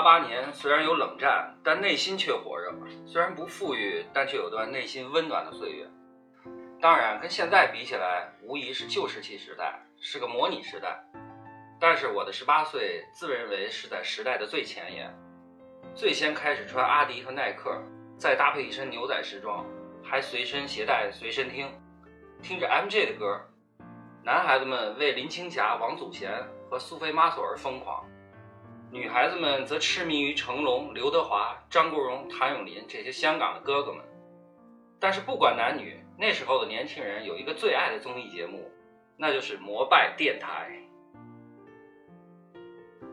八八年虽然有冷战，但内心却火热；虽然不富裕，但却有段内心温暖的岁月。当然，跟现在比起来，无疑是旧石器时代，是个模拟时代。但是我的十八岁，自认为是在时代的最前沿，最先开始穿阿迪和耐克，再搭配一身牛仔时装，还随身携带随身听，听着 MJ 的歌。男孩子们为林青霞、王祖贤和苏菲玛索而疯狂。女孩子们则痴迷于成龙、刘德华、张国荣、谭咏麟这些香港的哥哥们。但是不管男女，那时候的年轻人有一个最爱的综艺节目，那就是《摩拜电台》。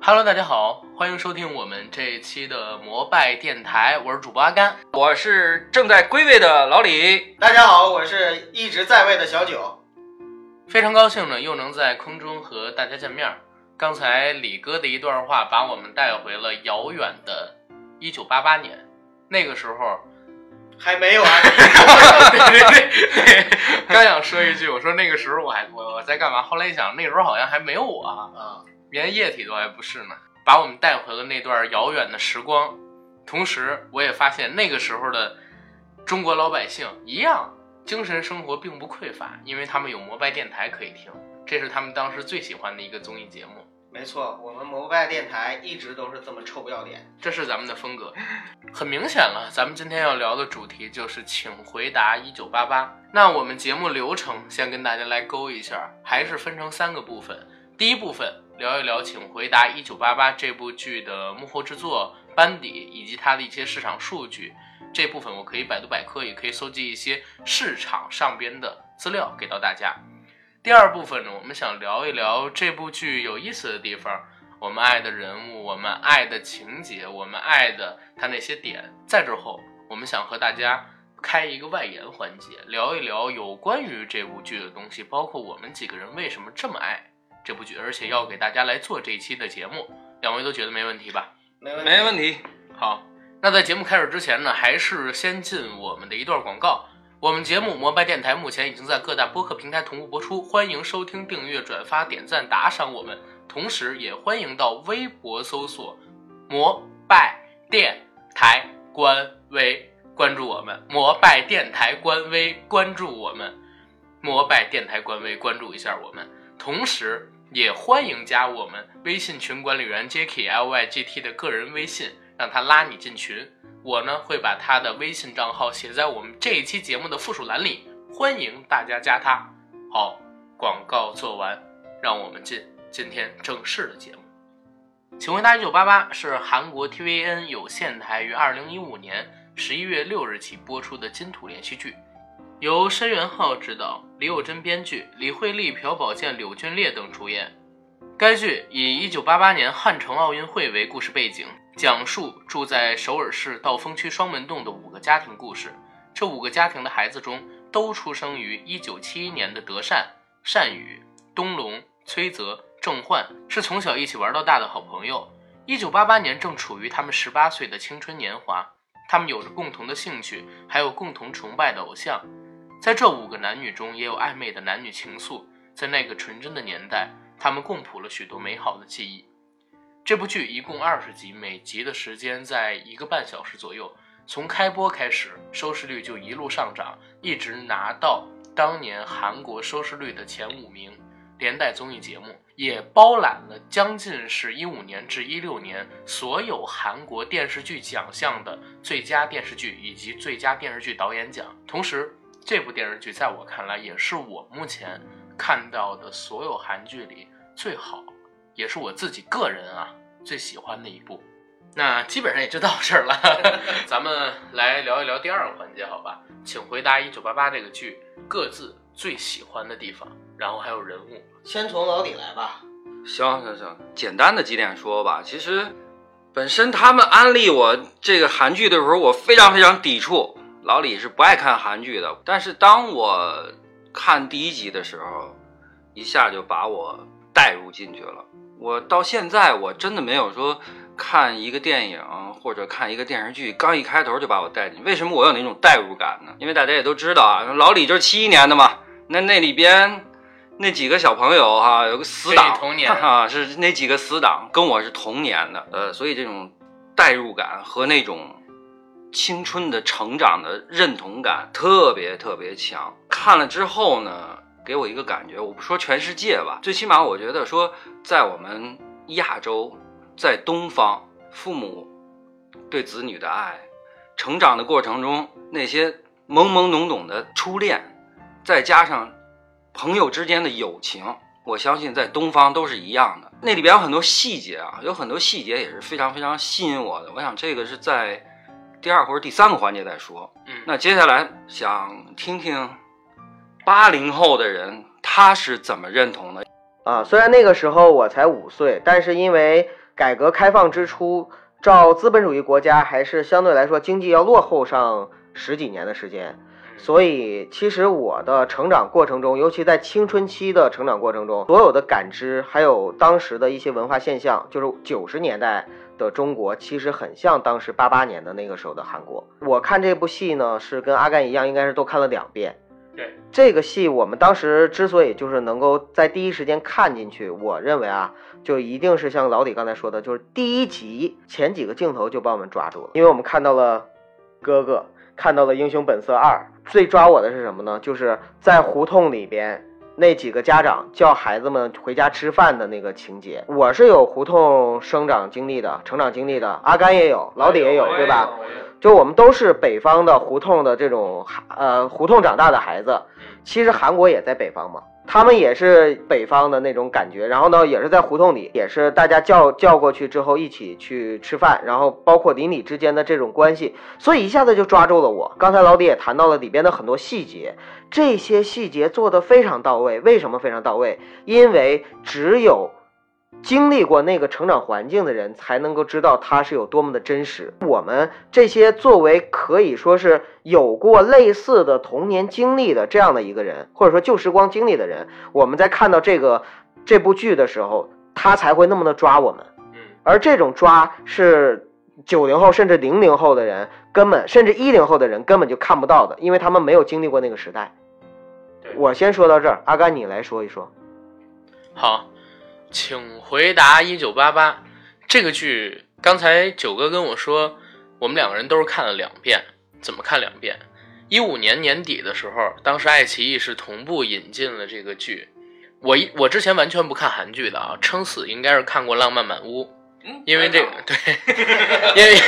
Hello，大家好，欢迎收听我们这一期的摩拜电台，我是主播阿甘，我是正在归位的老李。大家好，我是一直在位的小九。非常高兴呢，又能在空中和大家见面。刚才李哥的一段话把我们带回了遥远的1988年，那个时候还没有啊。对对对，刚想说一句，我说那个时候我还我我在干嘛？后来一想，那时候好像还没有我啊，连液体都还不是呢。把我们带回了那段遥远的时光，同时我也发现那个时候的中国老百姓一样精神生活并不匮乏，因为他们有摩拜电台可以听，这是他们当时最喜欢的一个综艺节目。没错，我们摩拜电台一直都是这么臭不要脸，这是咱们的风格。很明显了，咱们今天要聊的主题就是请回答一九八八。那我们节目流程先跟大家来勾一下，还是分成三个部分。第一部分聊一聊请回答一九八八这部剧的幕后制作班底以及它的一些市场数据。这部分我可以百度百科，也可以搜集一些市场上边的资料给到大家。第二部分呢，我们想聊一聊这部剧有意思的地方，我们爱的人物，我们爱的情节，我们爱的他那些点。再之后，我们想和大家开一个外延环节，聊一聊有关于这部剧的东西，包括我们几个人为什么这么爱这部剧，而且要给大家来做这一期的节目。两位都觉得没问题吧？没问题，没问题。好，那在节目开始之前呢，还是先进我们的一段广告。我们节目《摩拜电台》目前已经在各大播客平台同步播出，欢迎收听、订阅、转发、点赞、打赏我们。同时，也欢迎到微博搜索“摩拜电台”官微关注我们。摩拜电台官微关注我们，摩拜电台官微关注一下我们。同时，也欢迎加我们微信群管理员 Jacky L Y G T 的个人微信，让他拉你进群。我呢会把他的微信账号写在我们这一期节目的附属栏里，欢迎大家加他。好，广告做完，让我们进今天正式的节目。请回答一九八八是韩国 TVN 有线台于二零一五年十一月六日起播出的金土连续剧，由申元浩执导，李友珍编剧，李惠利、朴宝剑、柳俊烈等主演。该剧以一九八八年汉城奥运会为故事背景。讲述住在首尔市道峰区双门洞的五个家庭故事。这五个家庭的孩子中，都出生于1971年的德善、善宇、东龙、崔泽、郑焕，是从小一起玩到大的好朋友。1988年正处于他们18岁的青春年华，他们有着共同的兴趣，还有共同崇拜的偶像。在这五个男女中，也有暧昧的男女情愫。在那个纯真的年代，他们共谱了许多美好的记忆。这部剧一共二十集，每集的时间在一个半小时左右。从开播开始，收视率就一路上涨，一直拿到当年韩国收视率的前五名。连带综艺节目也包揽了将近是一五年至一六年所有韩国电视剧奖项的最佳电视剧以及最佳电视剧导演奖。同时，这部电视剧在我看来，也是我目前看到的所有韩剧里最好。也是我自己个人啊最喜欢的一部，那基本上也就到这儿了。咱们来聊一聊第二个环节，好吧？请回答一九八八这个剧各自最喜欢的地方，然后还有人物。先从老李来吧。行行行，简单的几点说吧。其实，本身他们安利我这个韩剧的时候，我非常非常抵触。老李是不爱看韩剧的，但是当我看第一集的时候，一下就把我带入进去了。我到现在我真的没有说看一个电影或者看一个电视剧，刚一开头就把我带进去。为什么我有那种代入感呢？因为大家也都知道啊，老李就是七一年的嘛，那那里边那几个小朋友哈、有个死党，童年哈、是那几个死党跟我是同年的，呃，所以这种代入感和那种青春的成长的认同感特别特别强。看了之后呢，给我一个感觉，我不说全世界吧，最起码我觉得说，在我们亚洲，在东方，父母对子女的爱，成长的过程中那些懵懵懂懂的初恋，再加上朋友之间的友情，我相信在东方都是一样的。那里边有很多细节啊，有很多细节也是非常非常吸引我的。我想这个是在第二或者第三个环节再说。嗯，那接下来想听听八零后的人他是怎么认同的。啊，虽然那个时候我才五岁，但是因为改革开放之初，照资本主义国家还是相对来说经济要落后上十几年的时间，所以其实我的成长过程中，尤其在青春期的成长过程中，所有的感知还有当时的一些文化现象，就是九十年代的中国，其实很像当时八八年的那个时候的韩国。我看这部戏呢，是跟阿甘一样，应该是都看了两遍。对，这个戏我们当时之所以就是能够在第一时间看进去，我认为啊，就一定是像老李刚才说的，就是第一集前几个镜头就把我们抓住了，因为我们看到了哥哥，看到了《英雄本色二》，最抓我的是什么呢？就是在胡同里边。那几个家长叫孩子们回家吃饭的那个情节，我是有胡同生长经历的、成长经历的，阿甘也有，老李也有，对吧？就我们都是北方的胡同的这种呃胡同长大的孩子，其实韩国也在北方嘛，他们也是北方的那种感觉，然后呢也是在胡同里，也是大家叫叫过去之后一起去吃饭，然后包括邻里之间的这种关系，所以一下子就抓住了我。刚才老李也谈到了里边的很多细节，这些细节做得非常到位。为什么非常到位？因为只有经历过那个成长环境的人，才能够知道它是有多么的真实。我们这些作为可以说是有过类似的童年经历的这样的一个人，或者说旧时光经历的人，我们在看到这个这部剧的时候，他才会那么的抓我们。嗯，而这种抓是九零后甚至零零后的人根本，甚至一零后的人根本就看不到的，因为他们没有经历过那个时代。我先说到这儿，阿甘你来说一说。好，请回答一九八八这个剧。刚才九哥跟我说，我们两个人都是看了两遍。怎么看两遍？一五年年底的时候，当时爱奇艺是同步引进了这个剧。我一我之前完全不看韩剧的啊，撑死应该是看过《浪漫满屋》，嗯因为这个对，因为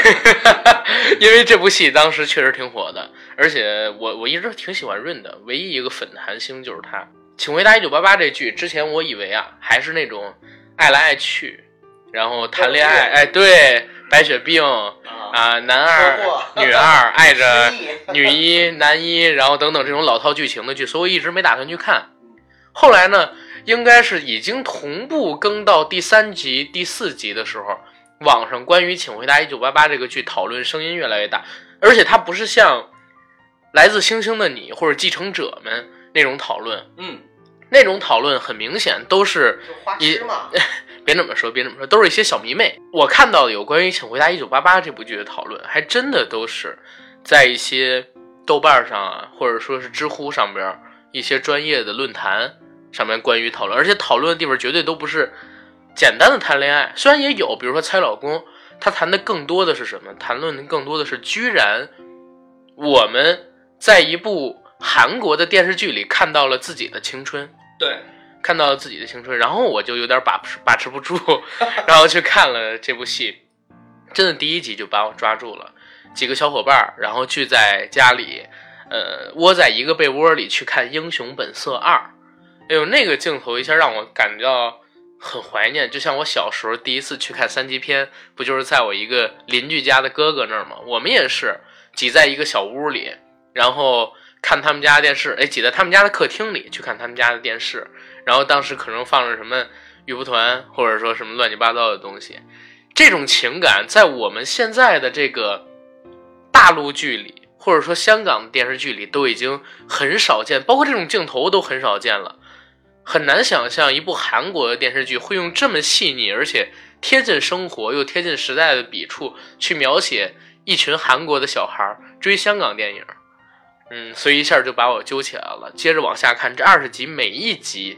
因为这部戏当时确实挺火的，而且我我一直挺喜欢润的，唯一一个粉的韩星就是他。请回答一九八八这剧，之前我以为啊，还是那种爱来爱去，然后谈恋爱，哎，对，白血病啊，男二女二爱着女一男一，然后等等这种老套剧情的剧，所以我一直没打算去看。后来呢，应该是已经同步更到第三集、第四集的时候，网上关于《请回答一九八八》这个剧讨论声音越来越大，而且它不是像《来自星星的你》或者《继承者们》那种讨论，嗯，那种讨论很明显都是 别这么说，别这么说，都是一些小迷妹。我看到的有关于《请回答一九八八》这部剧的讨论，还真的都是在一些豆瓣上啊，或者说是知乎上边一些专业的论坛上面关于讨论，而且讨论的地方绝对都不是简单的谈恋爱，虽然也有，比如说猜老公，他谈的更多的是什么？谈论的更多的是，居然我们在一部韩国的电视剧里看到了自己的青春。对，看到了自己的青春，然后我就有点把持 把持不住，然后去看了这部戏。真的第一集就把我抓住了，几个小伙伴儿，然后聚在家里，呃，窝在一个被窝里去看《英雄本色二》。哎呦，那个镜头一下让我感觉到很怀念，就像我小时候第一次去看三级片，不就是在我一个邻居家的哥哥那儿吗？我们也是挤在一个小屋里，然后看他们家的电视，哎，挤在他们家的客厅里去看他们家的电视，然后当时可能放着什么玉蒲团，或者说什么乱七八糟的东西，这种情感在我们现在的这个大陆剧里，或者说香港的电视剧里都已经很少见，包括这种镜头都很少见了。很难想象一部韩国的电视剧会用这么细腻而且贴近生活又贴近时代的笔触去描写一群韩国的小孩追香港电影。嗯，所以一下就把我揪起来了。接着往下看，这二十集每一集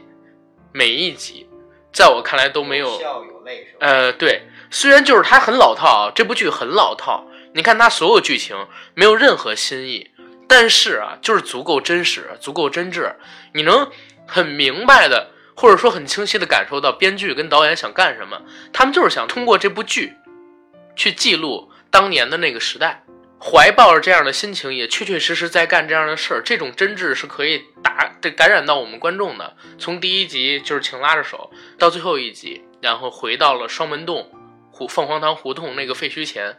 每一集，在我看来都没有笑有泪是吧？呃，对，虽然就是它很老套啊，这部剧很老套，你看它所有剧情没有任何新意，但是啊，就是足够真实，足够真挚，你能很明白的，或者说很清晰的感受到编剧跟导演想干什么，他们就是想通过这部剧，去记录当年的那个时代，怀抱着这样的心情，也确确实实在干这样的事儿，这种真挚是可以打这感染到我们观众的。从第一集就是请拉着手，到最后一集，然后回到了双门洞胡凤凰堂胡同那个废墟前，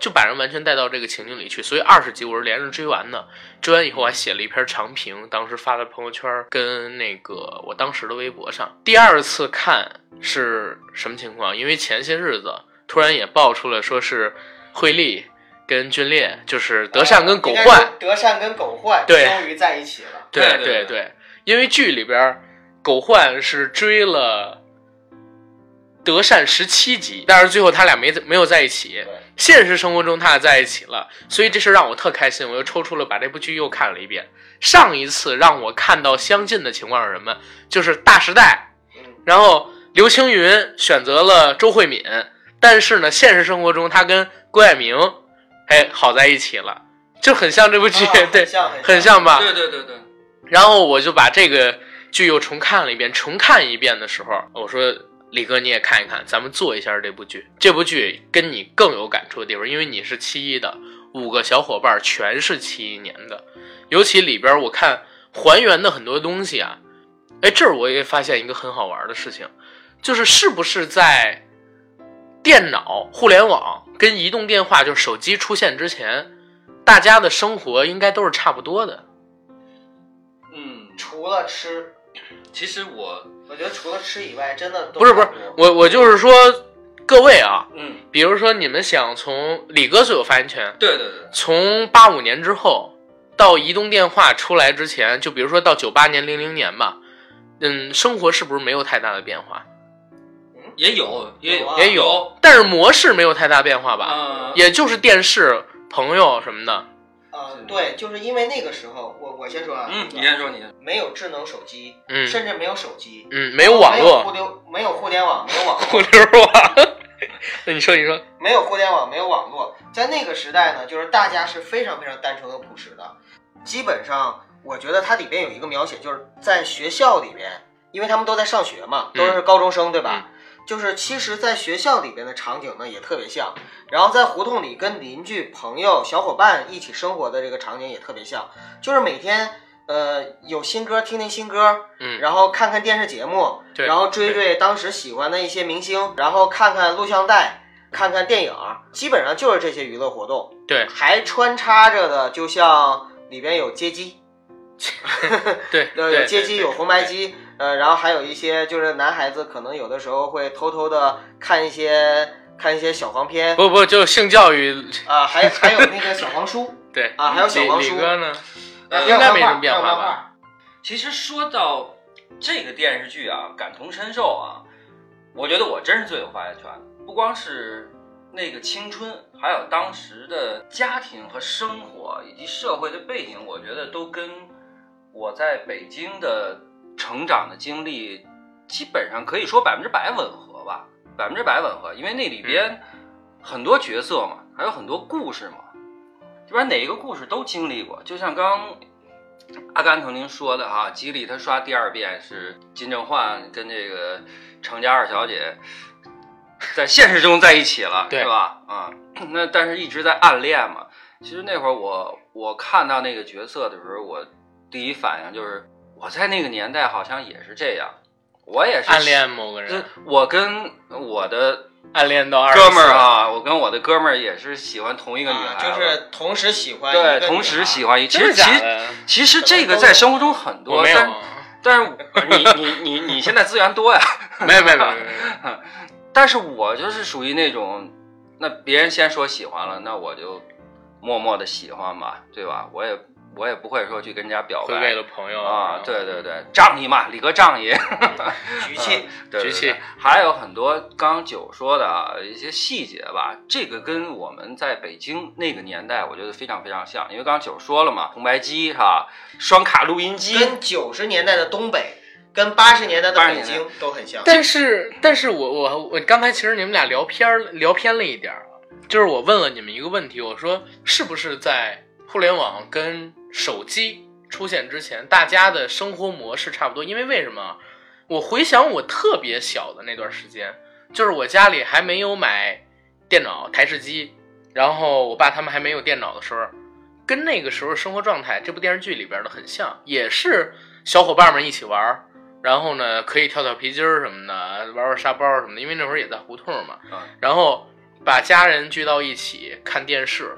就把人完全带到这个情境里去。所以二十集我是连着追完的，追完以后我还写了一篇长评，当时发在朋友圈跟那个我当时的微博上。第二次看是什么情况？因为前些日子突然也爆出了说是惠利跟军烈，就是德善跟狗焕，德善跟狗焕终于在一起了。对对对因为剧里边狗焕是追了德善十七集，但是最后他俩没没有在一起。现实生活中他俩在一起了，所以这事让我特开心，我又抽出了把这部剧又看了一遍。上一次让我看到相近的情况是什么？就是《大时代》，嗯，然后刘青云选择了周慧敏，但是呢，现实生活中他跟郭蔼明，哎，好在一起了，就很像这部剧，啊 对很，像很像吧？对对对对，然后我就把这个剧又重看了一遍。重看一遍的时候，我说李哥你也看一看，咱们做一下这部剧。这部剧跟你更有感触的地方，因为你是七一的，五个小伙伴全是七一年的，尤其里边我看还原的很多东西啊，哎，这儿我也发现一个很好玩的事情，就是是不是在电脑、互联网跟移动电话，就是手机出现之前，大家的生活应该都是差不多的。嗯，除了吃，其实我，我觉得除了吃以外，真的都不是不是我我就是说，各位啊，嗯，比如说你们想从李哥最有发言权，对对对，从八五年之后到移动电话出来之前，就比如说到九八年、零零年吧，嗯，生活是不是没有太大的变化？也有也有也有，但是模式没有太大变化吧？嗯，也就是电视、朋友什么的。啊，对，就是因为那个时候，我我先说啊，嗯，你先说你先，没有智能手机，嗯。甚至没有手机，嗯，没有网没有互络，没有互联网，没有网互络，联网。那你说，你说，没有互联网，没有网络，在那个时代呢，就是大家是非常非常单纯和朴实的。基本上，我觉得它里边有一个描写，就是在学校里边，因为他们都在上学嘛，都是高中生，对吧？就是其实，在学校里边的场景呢，也特别像。然后在胡同里跟邻居、朋友、小伙伴一起生活的这个场景也特别像，就是每天呃有新歌听听新歌，嗯，然后看看电视节目，对然后追追当时喜欢的一些明星，然后看看录像带，看看电影，基本上就是这些娱乐活动。对还穿插着的，就像里边有街机 对有街机，有红白，机，呃，然后还有一些就是男孩子可能有的时候会偷偷的看一些看一些小黄片不不，就性教育，啊，还还有那个小黄书 对啊，还有小黄书，呢？呃应该没什么变化吧？其实说到这个电视剧啊，感同身受啊，我觉得我真是最有发言权。不光是那个青春，还有当时的家庭和生活以及社会的背景，我觉得都跟我在北京的成长的经历基本上可以说百分之百吻合吧，百分之百吻合。因为那里边很多角色嘛，还有很多故事嘛，基本上哪一个故事都经历过。就像刚阿甘曾经说的哈，吉利他刷第二遍是金正焕跟这个程家二小姐在现实中在一起了，对是吧？啊、那但是一直在暗恋嘛。其实那会儿我我看到那个角色的时候，我第一反应就是我在那个年代好像也是这样，我也是暗恋某个人，我跟我的暗恋到二哥们儿啊，我跟我的哥们儿也是喜欢同一个女啊孩子，就是同时喜欢对，同时喜欢一，其实其？其实这个在生活中很多，没有，但 但是你你你你现在资源多呀，没没没有没有没有，但是我就是属于那种，那别人先说喜欢了，那我就默默的喜欢吧，对吧？我也我也不会说去跟人家表白会为了朋友啊，对对对，仗义嘛，李哥仗义，局气，局气对，还有很多刚刚九说的啊一些细节吧，这个跟我们在北京那个年代，我觉得非常非常像，因为刚刚九说了嘛，红白机哈，双卡录音机，跟九十年代的东北跟八十年代的北京都很像。但是，但是我我我刚才其实你们俩聊偏儿聊偏了一点儿，就是我问了你们一个问题，我说是不是在互联网跟手机出现之前，大家的生活模式差不多？因为为什么？我回想我特别小的那段时间，就是我家里还没有买电脑、台式机，然后我爸他们还没有电脑的时候，跟那个时候生活状态，这部电视剧里边的很像，也是小伙伴们一起玩，然后呢可以跳跳皮筋儿什么的，玩玩沙包什么的，因为那会儿也在胡同嘛，然后把家人聚到一起看电视，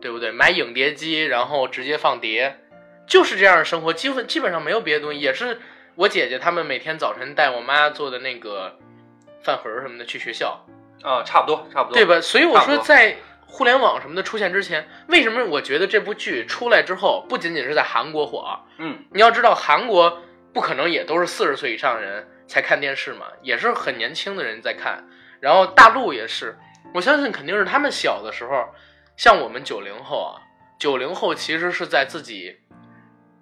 对不对？买影碟机，然后直接放碟，就是这样的生活，基本基本上没有别的东西，也是我姐姐他们每天早晨带我妈做的那个饭盒什么的去学校，啊，差不多，差不多，对？吧？所以我说，在互联网什么的出现之前，为什么我觉得这部剧出来之后，不仅仅是在韩国火啊？嗯，你要知道，韩国不可能也都是四十岁以上人才看电视嘛，也是很年轻的人在看。然后大陆也是，我相信肯定是他们小的时候，像我们九零后啊，九零后其实是在自己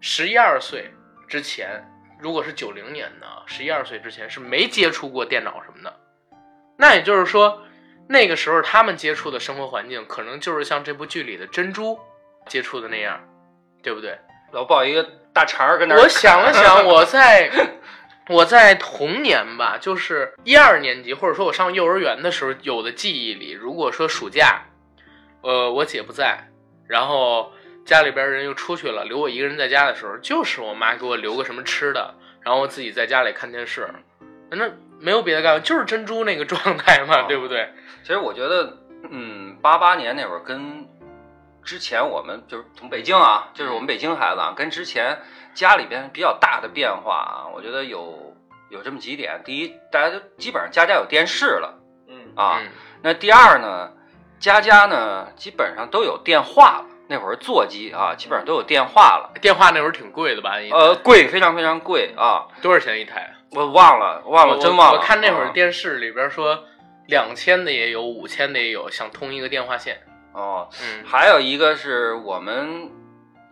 十一二岁之前，如果是九零年的十一二岁之前是没接触过电脑什么的。那也就是说，那个时候他们接触的生活环境，可能就是像这部剧里的珍珠接触的那样，对不对？老抱一个大肠儿跟那儿我想了想，我在我在童年吧，就是一二年级，或者说我上幼儿园的时候有的记忆里，如果说暑假，呃，我姐不在，然后家里边人又出去了，留我一个人在家的时候，就是我妈给我留个什么吃的，然后我自己在家里看电视，那没有别的干，就是珍珠那个 状态嘛，对不对？其实我觉得，嗯，八八年那会儿跟之前我们就是从北京啊，就是我们北京孩子啊，跟之前家里边比较大的变化啊，我觉得有有这么几点。第一，大家都基本上家家有电视了嗯啊。嗯那第二呢，家家呢基本上都有电话了。那会儿座机啊，基本上都有电话了。电话那会儿挺贵的吧？呃，贵，非常非常贵啊！多少钱一台？我忘了，忘了，真忘了。我看那会儿啊电视里边说，两千的也有，五千的也有，想通一个电话线。哦，嗯，还有一个是我们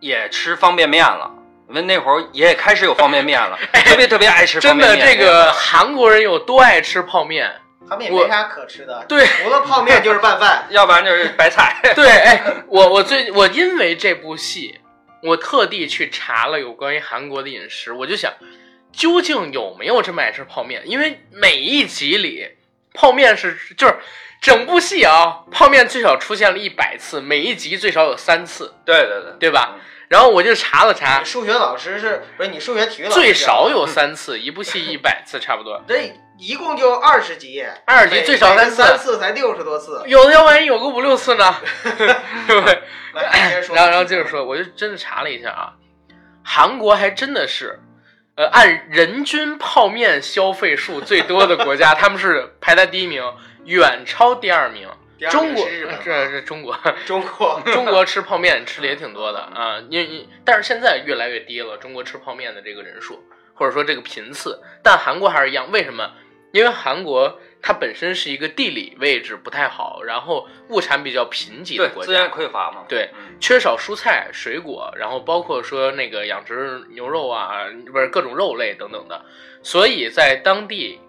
也吃方便面了，因为那会儿也开始有方便面了，特别特别爱吃方真的，这个韩国人有多爱吃泡面？他们也没啥可吃的，对除了泡面就是拌饭。要不然就是白菜。对，哎，我我最我因为这部戏，我特地去查了有关于韩国的饮食，我就想，究竟有没有这么爱吃泡面？因为每一集里泡面是就是整部戏啊，泡面最少出现了一百次，每一集最少有三次，对对对，对吧？然后我就查了查，数学老师是不是你数学体育 老师？最少有三次，一部戏一百次差不多。这一共就二十集，二十集最少三次每个三次才六十多次。有的要万一有个五六次呢，对不对？然后然后接着说，我就真的查了一下啊，韩国还真的是，呃，按人均泡面消费数最多的国家，他们是排在第一名，远超第二名。中国这是中国，中国中国吃泡面吃的也挺多的啊，因为因但是现在越来越低了，中国吃泡面的这个人数或者说这个频次，但韩国还是一样，为什么？因为韩国它本身是一个地理位置不太好，然后物产比较贫瘠的国家资源，匮乏嘛。对嗯，缺少蔬菜、水果，然后包括说那个养殖牛肉啊，不是各种肉类等等的，所以在当地，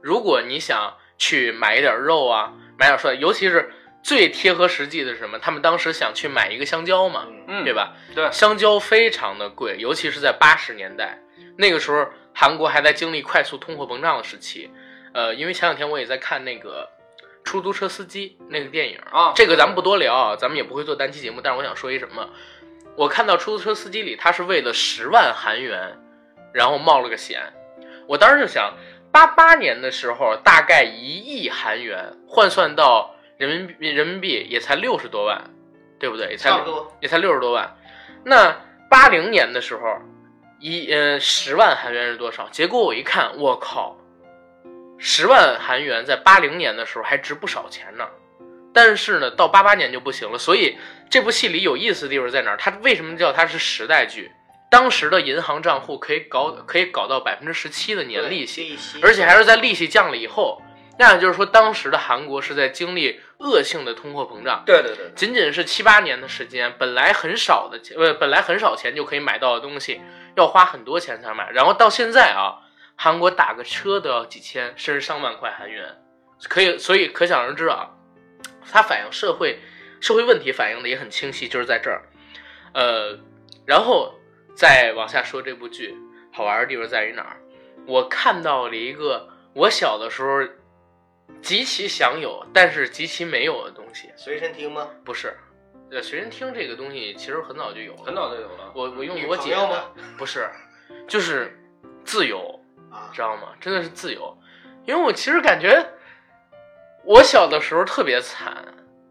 如果你想去买一点肉啊，买点蔬菜，尤其是最贴合实际的是什么？他们当时想去买一个香蕉嘛，嗯，对？吧？对，香蕉非常的贵，尤其是在八十年代，那个时候韩国还在经历快速通货膨胀的时期。呃，因为前两天我也在看那个出租车司机那个电影啊这个咱们不多聊啊，咱们也不会做单期节目。但是我想说一什么，我看到出租车司机里他是为了十万韩元，然后冒了个险。我当时就想，八八年的时候大概一亿韩元换算到人民币人民币也才六十多万，对不对？也才差不多。也才六十多万。那八零年的时候，一呃十万韩元是多少？结果我一看，我靠，十万韩元在八零年的时候还值不少钱呢。但是呢，到八八年就不行了。所以这部戏里有意思的地方在哪儿？它为什么叫它是时代剧？当时的银行账户可以搞可以搞到百分之十七的年利息，利息，而且还是在利息降了以后。那也就是说，当时的韩国是在经历恶性的通货膨胀。对对对，仅仅是七八年的时间，本来很少的钱，呃，本来很少钱就可以买到的东西，要花很多钱才买。然后到现在啊，韩国打个车都要几千甚至上万块韩元，可以，所以可想而知啊，它反映社会社会问题反映的也很清晰，就是在这儿。呃，然后再往下说这部剧好玩的地方在于哪儿？我看到了一个我小的时候极其想有，但是极其没有的东西，随身听吗？不是。呃，随身听这个东西其实很早就有了，很早就有了。我我用我姐的，不是，就是自由，啊知道吗？真的是自由，因为我其实感觉我小的时候特别惨，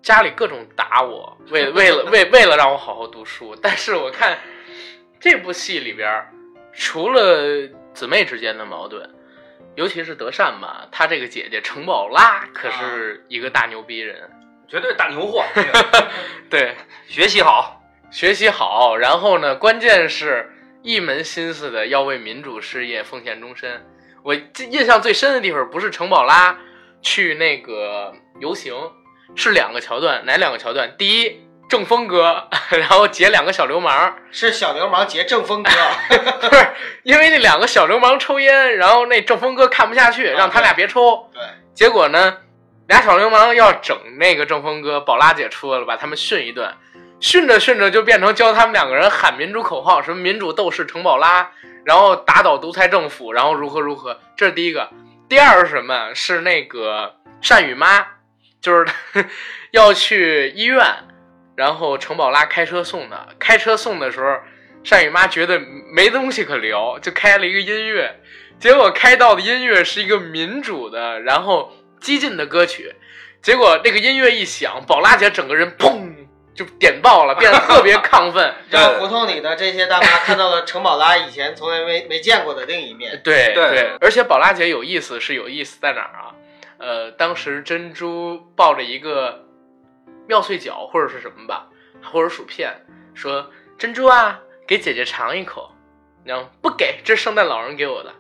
家里各种打我，为为了为为了让我好好读书。但是我看这部戏里边，除了姊妹之间的矛盾，尤其是德善吧，她这个姐姐程宝拉可是一个大牛逼人，绝对大牛货，对，学习好。学习好，然后呢，关键是一门心思的要为民主事业奉献终身。我记印象最深的地方不是程宝拉去那个游行，是两个桥段，哪两个桥段？第一，正风哥，然后劫两个小流氓，是小流氓劫正风哥，不是因为那两个小流氓抽烟，然后那正风哥看不下去，让他俩别抽。对，结果呢，俩小流氓要整那个正风哥，宝拉姐出来了，把他们训一顿。训着训着就变成教他们两个人喊民主口号，什么民主斗士程宝拉，然后打倒独裁政府，然后如何如何。这是第一个。第二是什么？是那个善宇妈，就是 要去医院，然后程宝拉开车送的。开车送的时候，善宇妈觉得没东西可聊，就开了一个音乐。结果开到的音乐是一个民主的，然后激进的歌曲。结果这个音乐一响，宝拉姐整个人砰就点爆了，变得特别亢奋。让胡同里的这些大妈看到了程宝拉以前从来没没见过的另一面。对对而且宝拉姐有意思是有意思在哪儿啊？呃，当时珍珠抱着一个妙脆角或者是什么吧，或者薯片，说珍珠啊，给姐姐尝一口，然后不给，这是圣诞老人给我的。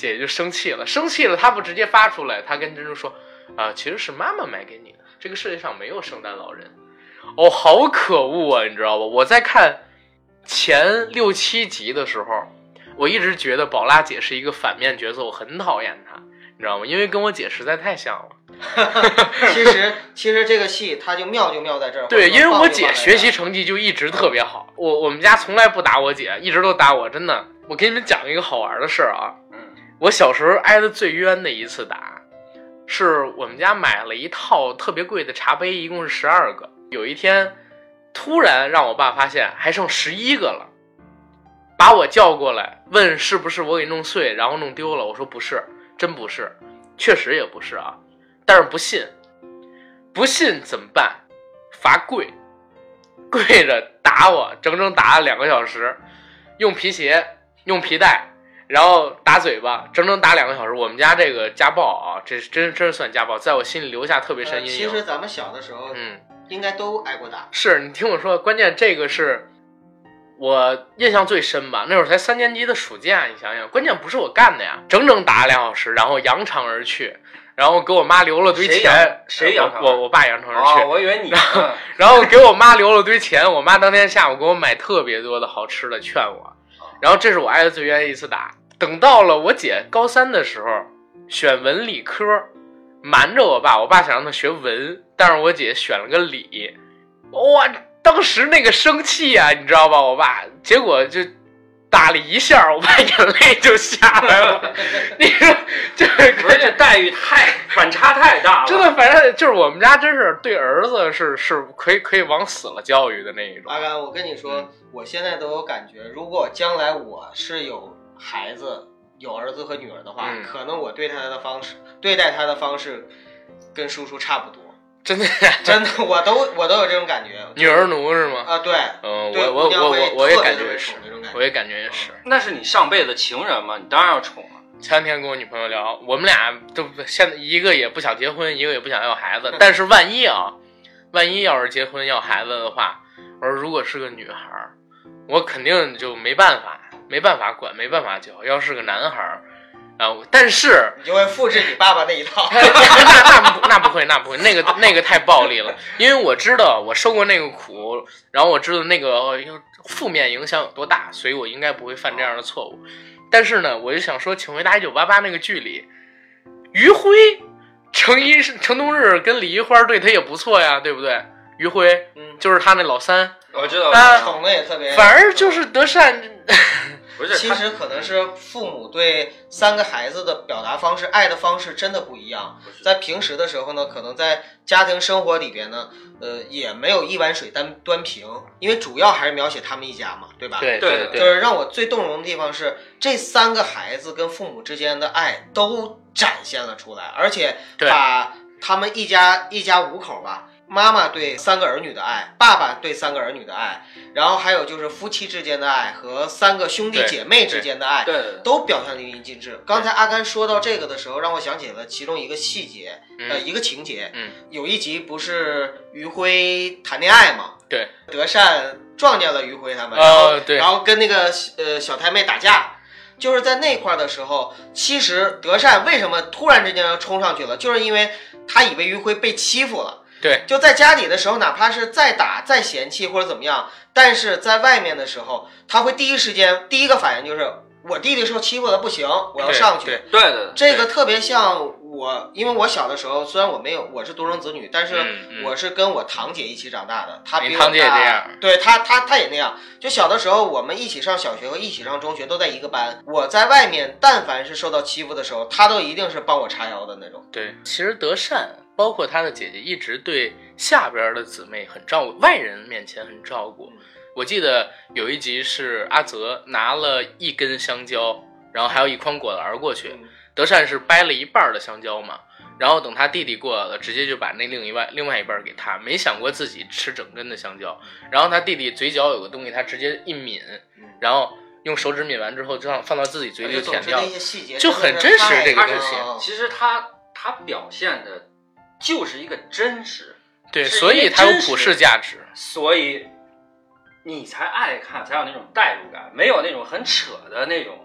姐姐就生气了，生气了，她不直接发出来，她跟珍珠说啊、其实是妈妈买给你的，这个世界上没有圣诞老人。哦，好可恶啊，你知道吧？我在看前六七集的时候，我一直觉得宝拉姐是一个反面角色，我很讨厌她，你知道吗？因为跟我姐实在太像了。其实其实这个戏它就妙就妙在这儿。对，因为我姐学习成绩就一直特别好，我我们家从来不打我姐，一直都打我，真的。我给你们讲一个好玩的事儿啊，嗯，我小时候挨的最冤的一次打，是我们家买了一套特别贵的茶杯，一共是十二个。有一天，突然让我爸发现还剩十一个了，把我叫过来问是不是我给弄碎，然后弄丢了。我说不是，真不是，确实也不是啊，但是不信，不信怎么办？罚跪，跪着打我，整整打了两个小时，用皮鞋，用皮带。然后打嘴巴，整整打两个小时。我们家这个家暴啊，这真真算家暴，在我心里留下特别深呃阴影。其实咱们小的时候嗯，应该都挨过打。是你听我说，关键这个是我印象最深吧？那会儿才三年级的暑假，你想想，关键不是我干的呀，整整打了两小时，然后扬长而去，然后给我妈留了堆钱。谁扬长我我我爸扬长而去，哦，我以为你，嗯 然后给我妈留了堆钱，我妈当天下午给我买特别多的好吃的，劝我。然后这是我挨的最冤的一次打。等到了我姐高三的时候，选文理科，瞒着我爸，我爸想让她学文，但是我姐选了个理，哇，当时那个生气呀、你知道吧？我爸，结果就打了一下，我爸眼泪就下来了。你说，就是不是这待遇太反差太大了，真的，反正就是我们家真是对儿子是是可以可以往死了教育的那一种。阿甘，我跟你说，我现在都有感觉，如果将来我是有孩子、有儿子和女儿的话，嗯可能我对他的方式、对待他的方式，跟叔叔差不多。真的，真的，我都我都有这种感觉。女儿奴是吗？啊，对，嗯，我我我我我也感觉是宠那种感，觉我也感觉也是。那是你上辈子情人嘛，你当然要宠了。前两天跟我女朋友聊，我们俩都现在一个也不想结婚，一个也不想要孩子。但是万一啊，万一要是结婚要孩子的话，我说如果是个女孩儿，我肯定就没办法，没办法管，没办法教。要是个男孩儿，啊，但是你就会复制你爸爸那一套。那那不那不会，那不会，那个那个太暴力了，因为我知道我受过那个苦，然后我知道那个负面影响有多大，所以我应该不会犯这样的错误。但是呢，我就想说，《请回答一九八八》那个剧里，余晖、程一、程冬日跟李一花对他也不错呀，对不对？余晖嗯，就是他那老三，我知道，啊宠的也特别。反而就是德善，不是其实可能是父母对三个孩子的表达方式、爱的方式真的不一样。在平时的时候呢，可能在家庭生活里边呢，呃，也没有一碗水端端平，因为主要还是描写他们一家嘛，对吧？。对对对就是让我最动容的地方是，这三个孩子跟父母之间的爱都展现了出来，而且把他们一家一家五口吧，妈妈对三个儿女的爱，爸爸对三个儿女的爱，然后还有就是夫妻之间的爱和三个兄弟姐妹之间的爱，对都表现淋漓尽致。刚才阿甘说到这个的时候，让我想起了其中一个细节，呃，嗯一个情节。嗯，有一集不是余辉谈恋爱嘛？对，德善撞见了余辉他们，哦然后对然后跟那个呃小太妹打架。就是在那块儿的时候，其实德善为什么突然之间要冲上去了，就是因为他以为余辉被欺负了。对，就在家里的时候，哪怕是再打、再嫌弃或者怎么样，但是在外面的时候，他会第一时间第一个反应就是我弟弟受欺负了，不行，我要上去。对对对对，这个特别像我，因为我小的时候，虽然我没有我是独生子女，但是我是跟我堂姐一起长大的。她比我你堂姐也大这样，对她她她也那样。就小的时候，我们一起上小学和一起上中学，都在一个班。我在外面，但凡是受到欺负的时候，她都一定是帮我叉腰的那种。对，其实德善包括他的姐姐一直对下边的姊妹很照顾，外人面前很照顾。我记得有一集是阿泽拿了一根香蕉，然后还有一筐果篮过去，德善是掰了一半的香蕉嘛，然后等他弟弟过来了，直接就把那另一半另外一半给他，没想过自己吃整根的香蕉。然后他弟弟嘴角有个东西，他直接一抿，然后用手指抿完之后，就让放到自己嘴里就舔掉就很真实这个东西嗯其实他他表现的就是一个真实，对，所以它有普世价值。所以你才爱看，才有那种代入感，没有那种很扯的那种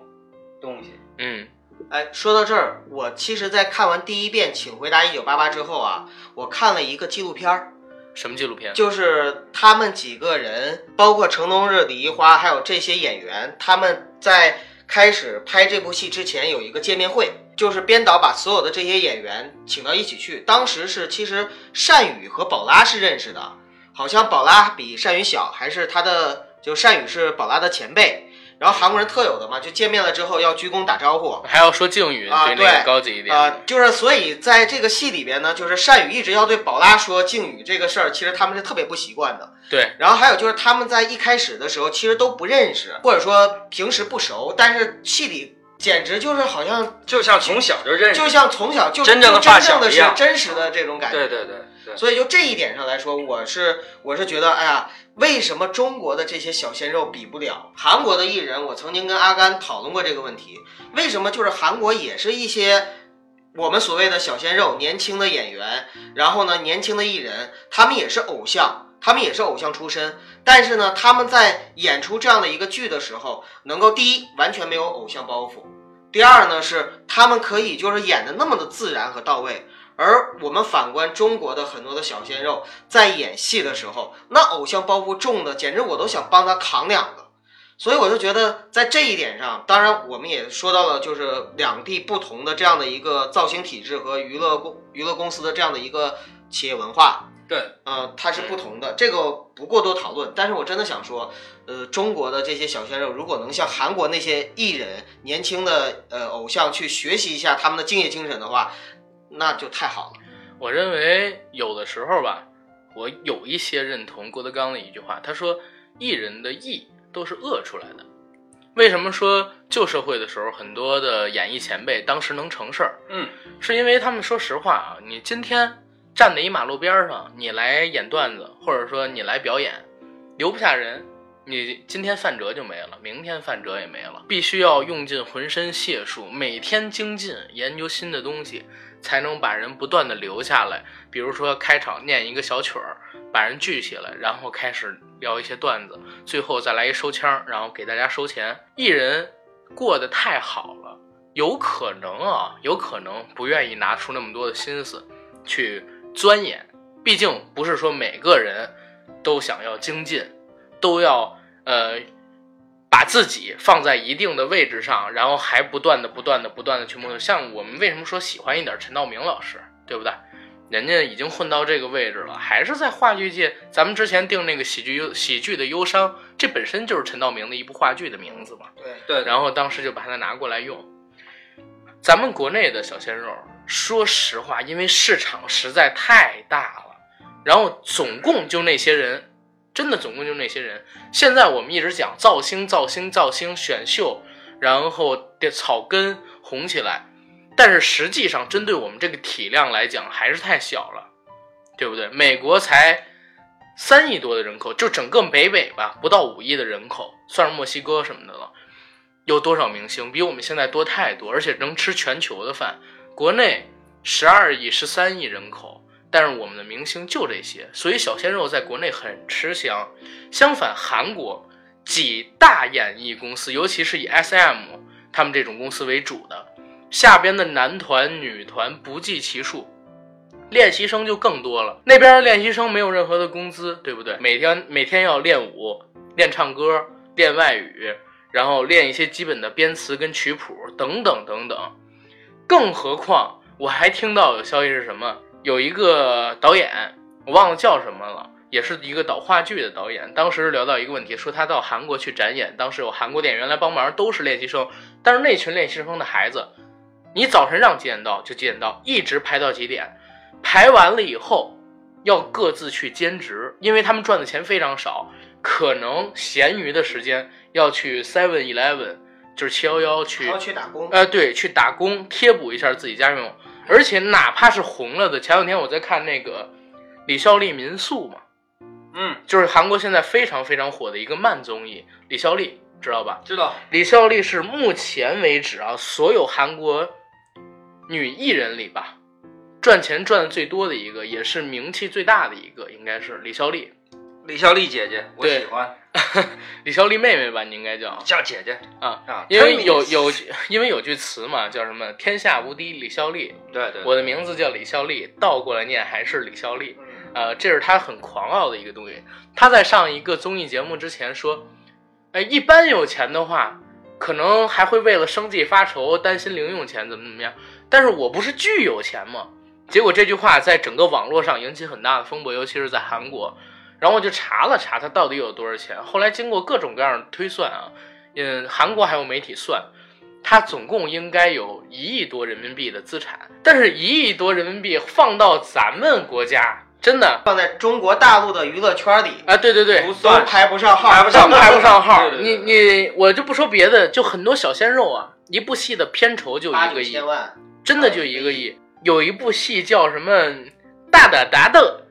东西。嗯，哎，说到这儿，我其实，在看完第一遍《请回答一九八八》之后啊，我看了一个纪录片儿，什么纪录片？就是他们几个人，包括程东日、李一花，还有这些演员，他们在开始拍这部戏之前有一个见面会，就是编导把所有的这些演员请到一起去。当时是其实单宇和宝拉是认识的，好像宝拉比单宇小，还是他的就单宇是宝拉的前辈。然后韩国人特有的嘛，就见面了之后要鞠躬打招呼，还要说敬语，啊对对高级一点。啊、就是所以在这个戏里边呢，就是善宇一直要对宝拉说敬语这个事儿，其实他们是特别不习惯的。对，然后还有就是他们在一开始的时候其实都不认识，或者说平时不熟，但是戏里简直就是好像就像从小就认识，就像从小就真正的发真正的是小一样真实的这种感觉。对对对对，所以就这一点上来说，我是我是觉得，哎呀，为什么中国的这些小鲜肉比不了韩国的艺人？我曾经跟阿甘讨论过这个问题，为什么就是韩国也是一些我们所谓的小鲜肉、年轻的演员，然后呢，年轻的艺人，他们也是偶像，他们也是偶像出身，但是呢，他们在演出这样的一个剧的时候，能够第一完全没有偶像包袱，第二呢是他们可以就是演的那么的自然和到位。而我们反观中国的很多的小鲜肉，在演戏的时候，那偶像包袱重的，简直我都想帮他扛两个。所以我就觉得，在这一点上，当然我们也说到了，就是两地不同的这样的一个造型体制和娱乐公娱乐公司的这样的一个企业文化，对，呃，它是不同的，这个不过多讨论。但是我真的想说，呃，中国的这些小鲜肉，如果能像韩国那些艺人、年轻的呃偶像去学习一下他们的敬业精神的话，那就太好了。我认为有的时候吧，我有一些认同郭德纲的一句话，他说：“艺人的艺都是饿出来的。”为什么说旧社会的时候，很多的演艺前辈当时能成事儿？嗯，是因为他们说实话啊，你今天站在一马路边上，你来演段子，或者说你来表演，留不下人，你今天范哲就没了，明天范哲也没了，必须要用尽浑身解数，每天精进研究新的东西，才能把人不断的留下来。比如说开场念一个小曲儿，把人聚起来，然后开始聊一些段子，最后再来一收腔，然后给大家收钱。艺人过得太好了，有可能啊，有可能不愿意拿出那么多的心思去钻研，毕竟不是说每个人都想要精进，都要呃把自己放在一定的位置上，然后还不断的、不断的、不断的去摸索。像我们为什么说喜欢一点陈道明老师，对不对？人家已经混到这个位置了，还是在话剧界。咱们之前定那个喜剧忧喜剧的忧伤，这本身就是陈道明的一部话剧的名字嘛。对，对，然后当时就把它拿过来用。咱们国内的小鲜肉，说实话，因为市场实在太大了，然后总共就那些人，真的总共就那些人。现在我们一直讲造星、造星、造星，选秀，然后的草根红起来，但是实际上针对我们这个体量来讲，还是太小了，对不对？美国才三亿多的人口，就整个北美吧，不到五亿的人口，算是墨西哥什么的了。有多少明星比我们现在多太多，而且能吃全球的饭。国内十二亿、十三亿人口，但是我们的明星就这些，所以小鲜肉在国内很吃香。相反，韩国几大演艺公司，尤其是以 SM 他们这种公司为主的，下边的男团、女团不计其数，练习生就更多了。那边的练习生没有任何的工资，对不对？每天每天要练舞、练唱歌、练外语。然后练一些基本的编词跟曲谱等等等等，更何况我还听到有消息是什么？有一个导演，我忘了叫什么了，也是一个导话剧的导演。当时聊到一个问题，说他到韩国去展演，当时有韩国演员来帮忙，都是练习生。但是那群练习生的孩子，你早晨让几点到就几点到，一直排到几点，排完了以后要各自去兼职，因为他们赚的钱非常少，可能闲余的时间。要去 Seven Eleven，就是七幺幺去，去打工。呃，对，去打工贴补一下自己家用。而且哪怕是红了的，前两天我在看那个李孝利民宿嘛，嗯，就是韩国现在非常非常火的一个慢综艺。李孝利知道吧？知道。李孝利是目前为止啊，所有韩国女艺人里吧，赚钱赚的最多的一个，也是名气最大的一个，应该是李孝利。李孝利姐姐，我喜欢。李孝利妹妹吧，你应该叫叫姐姐啊啊，因为有有因为有句词嘛，叫什么“天下无敌李孝利”。对对，我的名字叫李孝利，倒过来念还是李孝利。呃，这是他很狂傲的一个东西。他在上一个综艺节目之前说：“哎，一般有钱的话，可能还会为了生计发愁，担心零用钱怎么怎么样。但是我不是巨有钱吗？”结果这句话在整个网络上引起很大的风波，尤其是在韩国。然后我就查了查它到底有多少钱。后来经过各种各样的推算啊，嗯，韩国还有媒体算，它总共应该有一亿多人民币的资产。但是，一亿多人民币放到咱们国家，真的放在中国大陆的娱乐圈里啊，对对对，都排不上号，排不上，排不上号。你你，我就不说别的，就很多小鲜肉啊，一部戏的片酬就一个亿，真的就一个亿。有一部戏叫什么《大大达的》。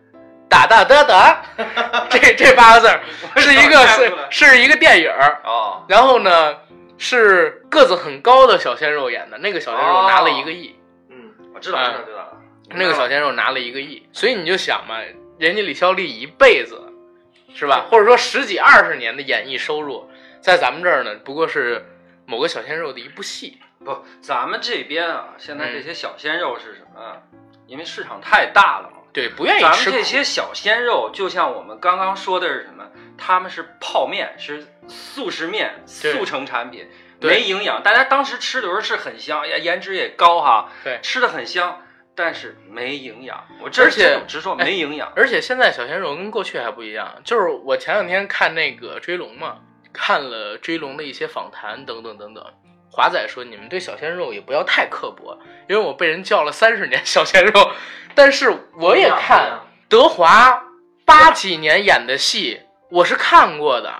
哒哒哒哒，这这八个字儿是一个是是一个电影儿哦，然后呢是个子很高的小鲜肉演的，那个小鲜肉拿了一个亿，嗯，我知道知道知道，那个小鲜肉拿了一个亿，所以你就想嘛，人家李孝利一辈子是吧，或者说十几二十年的演艺收入，在咱们这儿呢，不过是某个小鲜肉的一部戏，不，咱们这边啊，现在这些小鲜肉是什么？因为市场太大了嘛。对，不愿意吃。咱们这些小鲜肉，就像我们刚刚说的是什么？他们是泡面，是速食面，速成产品，没营养。大家当时吃的时候是很香，呀，颜值也高哈，对，吃的很香，但是没营养。我这直说没营养。而且现在小鲜肉跟过去还不一样，就是我前两天看那个追龙嘛，看了追龙的一些访谈等等等等。华仔说：“你们对小鲜肉也不要太刻薄，因为我被人叫了三十年小鲜肉。”但是我也看德华八几年演的戏，我是看过的，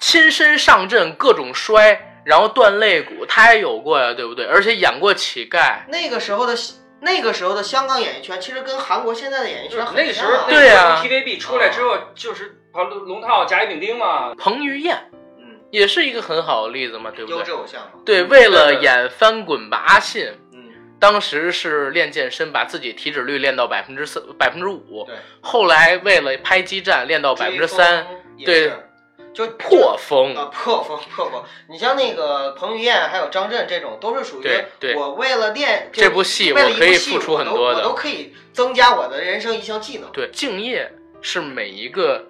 亲身上阵各种摔，然后断肋骨，他也有过呀，对不对？而且演过乞丐。那个时候的那个时候的香港演艺圈，其实跟韩国现在的演艺圈很那个时候，对呀，TVB 出来之后就是跑龙套、甲乙丙丁嘛。彭于晏，嗯，也是一个很好的例子嘛，对不对？优质偶像。对，为了演翻滚吧阿信。当时是练健身，把自己体脂率练到百分之四、百分之五。对，后来为了拍激战，练到百分之三。对，就破风啊，破风破风。你像那个彭于晏还有张震这种，都是属于对对我为了练就这部戏我可以付出很多的我我都可以增加我的人生一项技能。对，敬业是每一个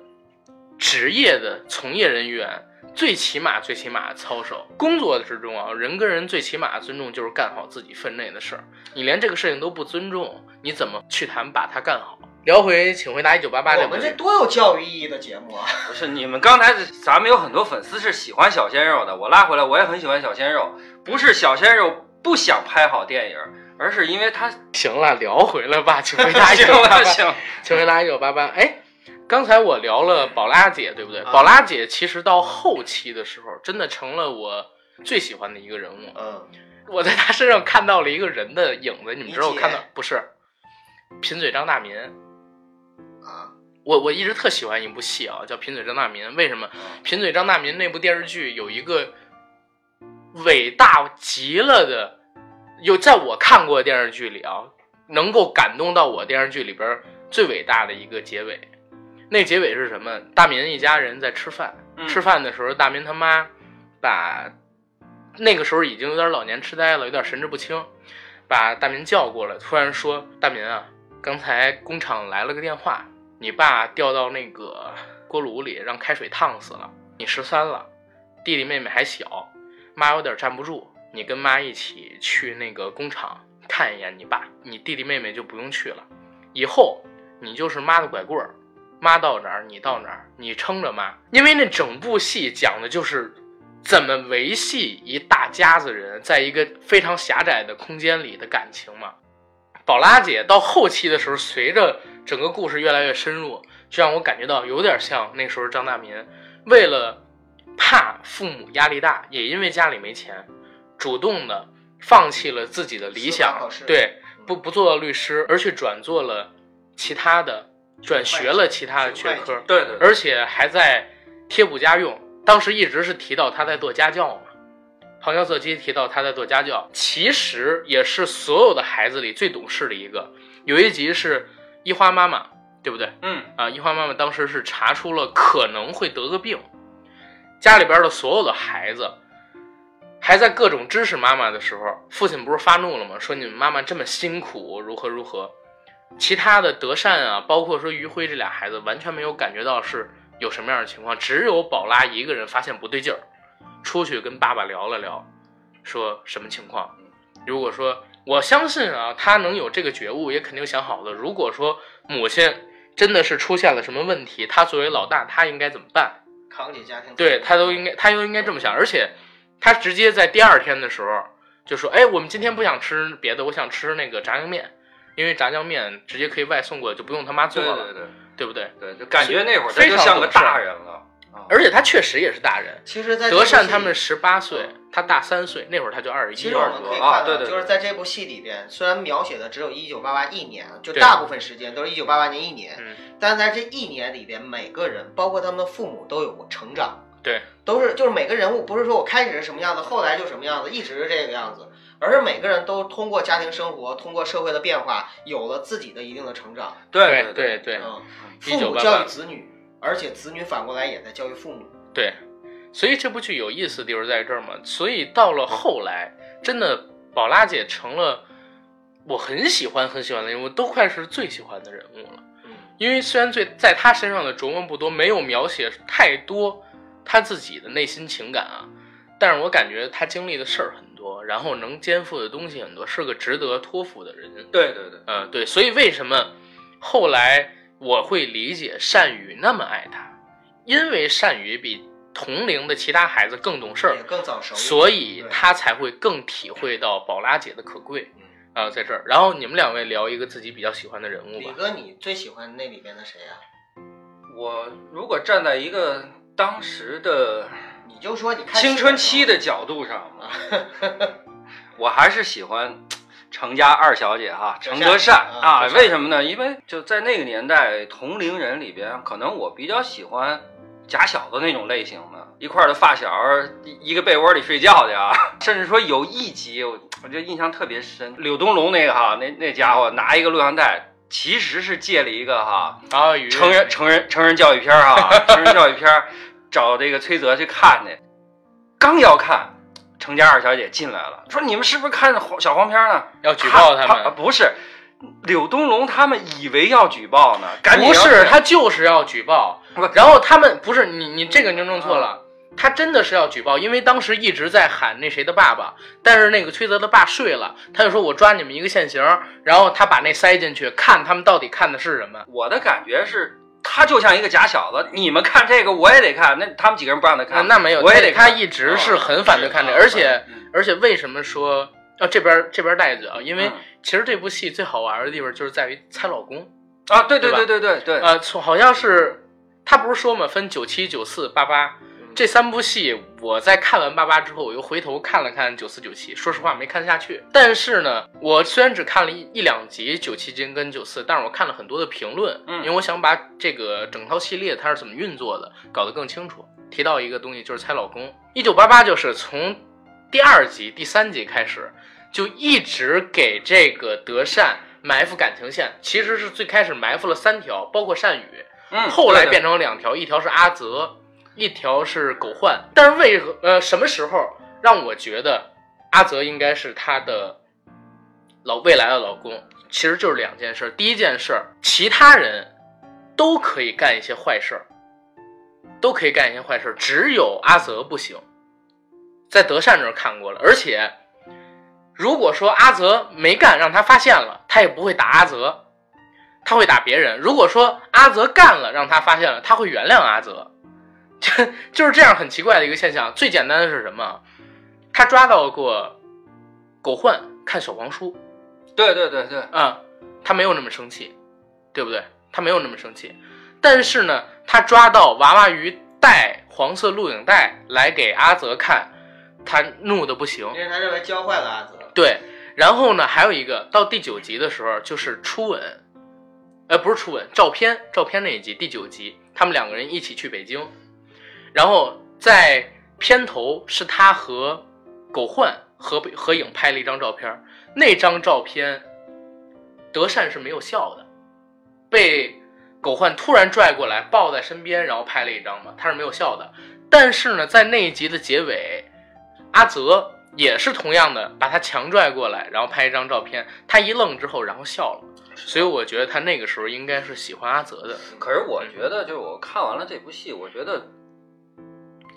职业的从业人员最起码最起码的操守。工作之中啊，人跟人最起码的尊重就是干好自己分内的事儿。你连这个事情都不尊重，你怎么去谈把它干好？聊回《请回答一九八八》这我们这多有教育意义的节目啊！不是你们刚才咱们有很多粉丝是喜欢小鲜肉的，我拉回来，我也很喜欢小鲜肉，不是小鲜肉不想拍好电影，而是因为他行了，聊回来吧，请回答 一行九八八了。行，请回答一九八八。哎，刚才我聊了宝拉姐，对不对？啊宝拉姐其实到后期的时候，真的成了我最喜欢的一个人物。嗯，我在她身上看到了一个人的影子，你们知道我看到不是？贫嘴张大民。啊，我我一直特喜欢一部戏啊，叫《贫嘴张大民》。为什么？《贫嘴张大民》那部电视剧有一个伟大极了的，有在我看过的电视剧里啊，能够感动到我电视剧里边最伟大的一个结尾。那结尾是什么？大民一家人在吃饭，嗯吃饭的时候，大民他妈把那个时候已经有点老年痴呆了，有点神志不清，把大民叫过来，突然说：“大民啊，刚才工厂来了个电话，你爸掉到那个锅炉里，让开水烫死了。你十三了，弟弟妹妹还小，妈有点站不住，你跟妈一起去那个工厂看一眼你爸，你弟弟妹妹就不用去了。以后你就是妈的拐棍儿，妈到哪儿你到哪儿，你撑着妈。因为那整部戏讲的就是怎么维系一大家子人在一个非常狭窄的空间里的感情嘛。宝拉姐到后期的时候，随着整个故事越来越深入，就让我感觉到有点像那时候张大民为了怕父母压力大，也因为家里没钱，主动的放弃了自己的理想，对，不不做律师，而去转做了其他的，转学了其他的学科，对对，而且还在贴补家用。当时一直是提到他在做家教嘛，旁敲侧击提到他在做家教，其实也是所有的孩子里最懂事的一个。有一集是一花妈妈，对不对？嗯，啊，一花妈妈当时是查出了可能会得个病，家里边的所有的孩子还在各种支持妈妈的时候，父亲不是发怒了吗？说你们妈妈这么辛苦，如何如何。其他的德善啊，包括说于辉这俩孩子，完全没有感觉到是有什么样的情况，只有宝拉一个人发现不对劲儿，出去跟爸爸聊了聊，说什么情况。如果说我相信啊，他能有这个觉悟，也肯定想好了。如果说母亲真的是出现了什么问题，他作为老大，他应该怎么办？扛起家庭，对他都应该，他都应该这么想。而且他直接在第二天的时候就说：“哎，我们今天不想吃别的，我想吃那个炸酱面，因为炸酱面直接可以外送过来，就不用他妈做对了，对对对不对？对，就感觉那会儿他就像个大人了。啊而且他确实也是大人。其实在德善他们十八岁，他大三岁，那会儿他就二十一了。其实我们可以看到，啊对对对就是在这部戏里边，虽然描写的只有一九八八一年，就大部分时间都是一九八八年一年，嗯，但是在这一年里边，每个人，包括他们的父母，都有过成长。对，都是就是每个人物，不是说我开始是什么样子，后来就什么样子，一直是这个样子，而是每个人都通过家庭生活，通过社会的变化，有了自己的一定的成长。对对对嗯，父母教育子女，而且子女反过来也在教育父母。对，所以这部剧有意思的地方在这儿嘛。所以到了后来，真的宝拉姐成了我很喜欢很喜欢的人物，都快是最喜欢的人物了。嗯，因为虽然最在她身上的琢磨不多，没有描写太多她自己的内心情感啊，但是我感觉她经历的事儿很多，然后能肩负的东西很多，是个值得托付的人。对对对，嗯，对，所以为什么后来我会理解善宇那么爱他，因为善宇比同龄的其他孩子更懂事儿也，更早熟。所以他才会更体会到宝拉姐的可贵嗯。啊，在这儿，然后你们两位聊一个自己比较喜欢的人物吧。李哥，你最喜欢那里边的谁呀、我如果站在一个当时的你就说你看青春期的的角度上嘛，我还是喜欢程家二小姐哈，德程德善善啊为什么呢？因为就在那个年代，同龄人里边，可能我比较喜欢假小子那种类型的，一块儿的发小，一一个被窝里睡觉去啊。甚至说有一集，我我觉得印象特别深，柳东龙那个哈，那那家伙拿一个录像带，其实是借了一个哈成人成人成人教育片儿哈，成人教育片儿，找这个崔泽去看去，刚要看，程家二小姐进来了，说你们是不是看黄小黄片呢？要举报他们，看不是。柳东龙他们以为要举报呢，赶紧不是他就是要举报，然后他们不是你你这个你就弄错了。他真的是要举报，因为当时一直在喊那谁的爸爸，但是那个崔泽的爸睡了，他就说我抓你们一个现行，然后他把那塞进去，看他们到底看的是什么。我的感觉是，他就像一个假小子，你们看这个我也得看，那他们几个人不让他啊，看，那没有，我也得看他一直是很反对看这个，哦而且嗯。而且为什么说啊这边这边带一句啊？因为嗯。其实这部戏最好玩的地方就是在于猜老公，啊，对对对对对对对，呃，从好像是他不是说嘛，分九七、九四、八八这三部戏。我在看完八八之后，我又回头看了看九四、九七，说实话没看下去。但是呢，我虽然只看了一一两集九七金跟九四，但是我看了很多的评论，嗯因为我想把这个整套系列它是怎么运作的搞得更清楚。提到一个东西就是猜老公，一九八八就是从第二集、第三集开始，就一直给这个德善埋伏感情线，其实是最开始埋伏了三条，包括善宇，嗯，后来变成了两条，一条是阿泽，一条是狗焕。但是为何呃什么时候让我觉得阿泽应该是他的老未来的老公？其实就是两件事。第一件事，其他人都可以干一些坏事儿，都可以干一些坏事儿，只有阿泽不行。在德善这儿看过了，而且如果说阿泽没干，让他发现了，他也不会打阿泽，他会打别人。如果说阿泽干了，让他发现了，他会原谅阿泽，就 就是这样很奇怪的一个现象。最简单的是什么？他抓到过狗焕看小黄书对对对对，嗯、他没有那么生气，对不对？他没有那么生气，但是呢，他抓到娃娃鱼带黄色录影带来给阿泽看，他怒的不行。因为他认为教坏了阿泽。对，然后呢，还有一个到第九集的时候，就是初吻，呃，不是初吻，照片，照片那一集，第九集，他们两个人一起去北京，然后在片头是他和狗焕合合影拍了一张照片，那张照片，德善是没有笑的，被狗焕突然拽过来抱在身边，然后拍了一张嘛，他是没有笑的，但是呢，在那一集的结尾，阿泽也是同样的把他强拽过来，然后拍一张照片。他一愣之后，然后笑了。所以我觉得他那个时候应该是喜欢阿泽的。可是我觉得，就是我看完了这部戏，我觉得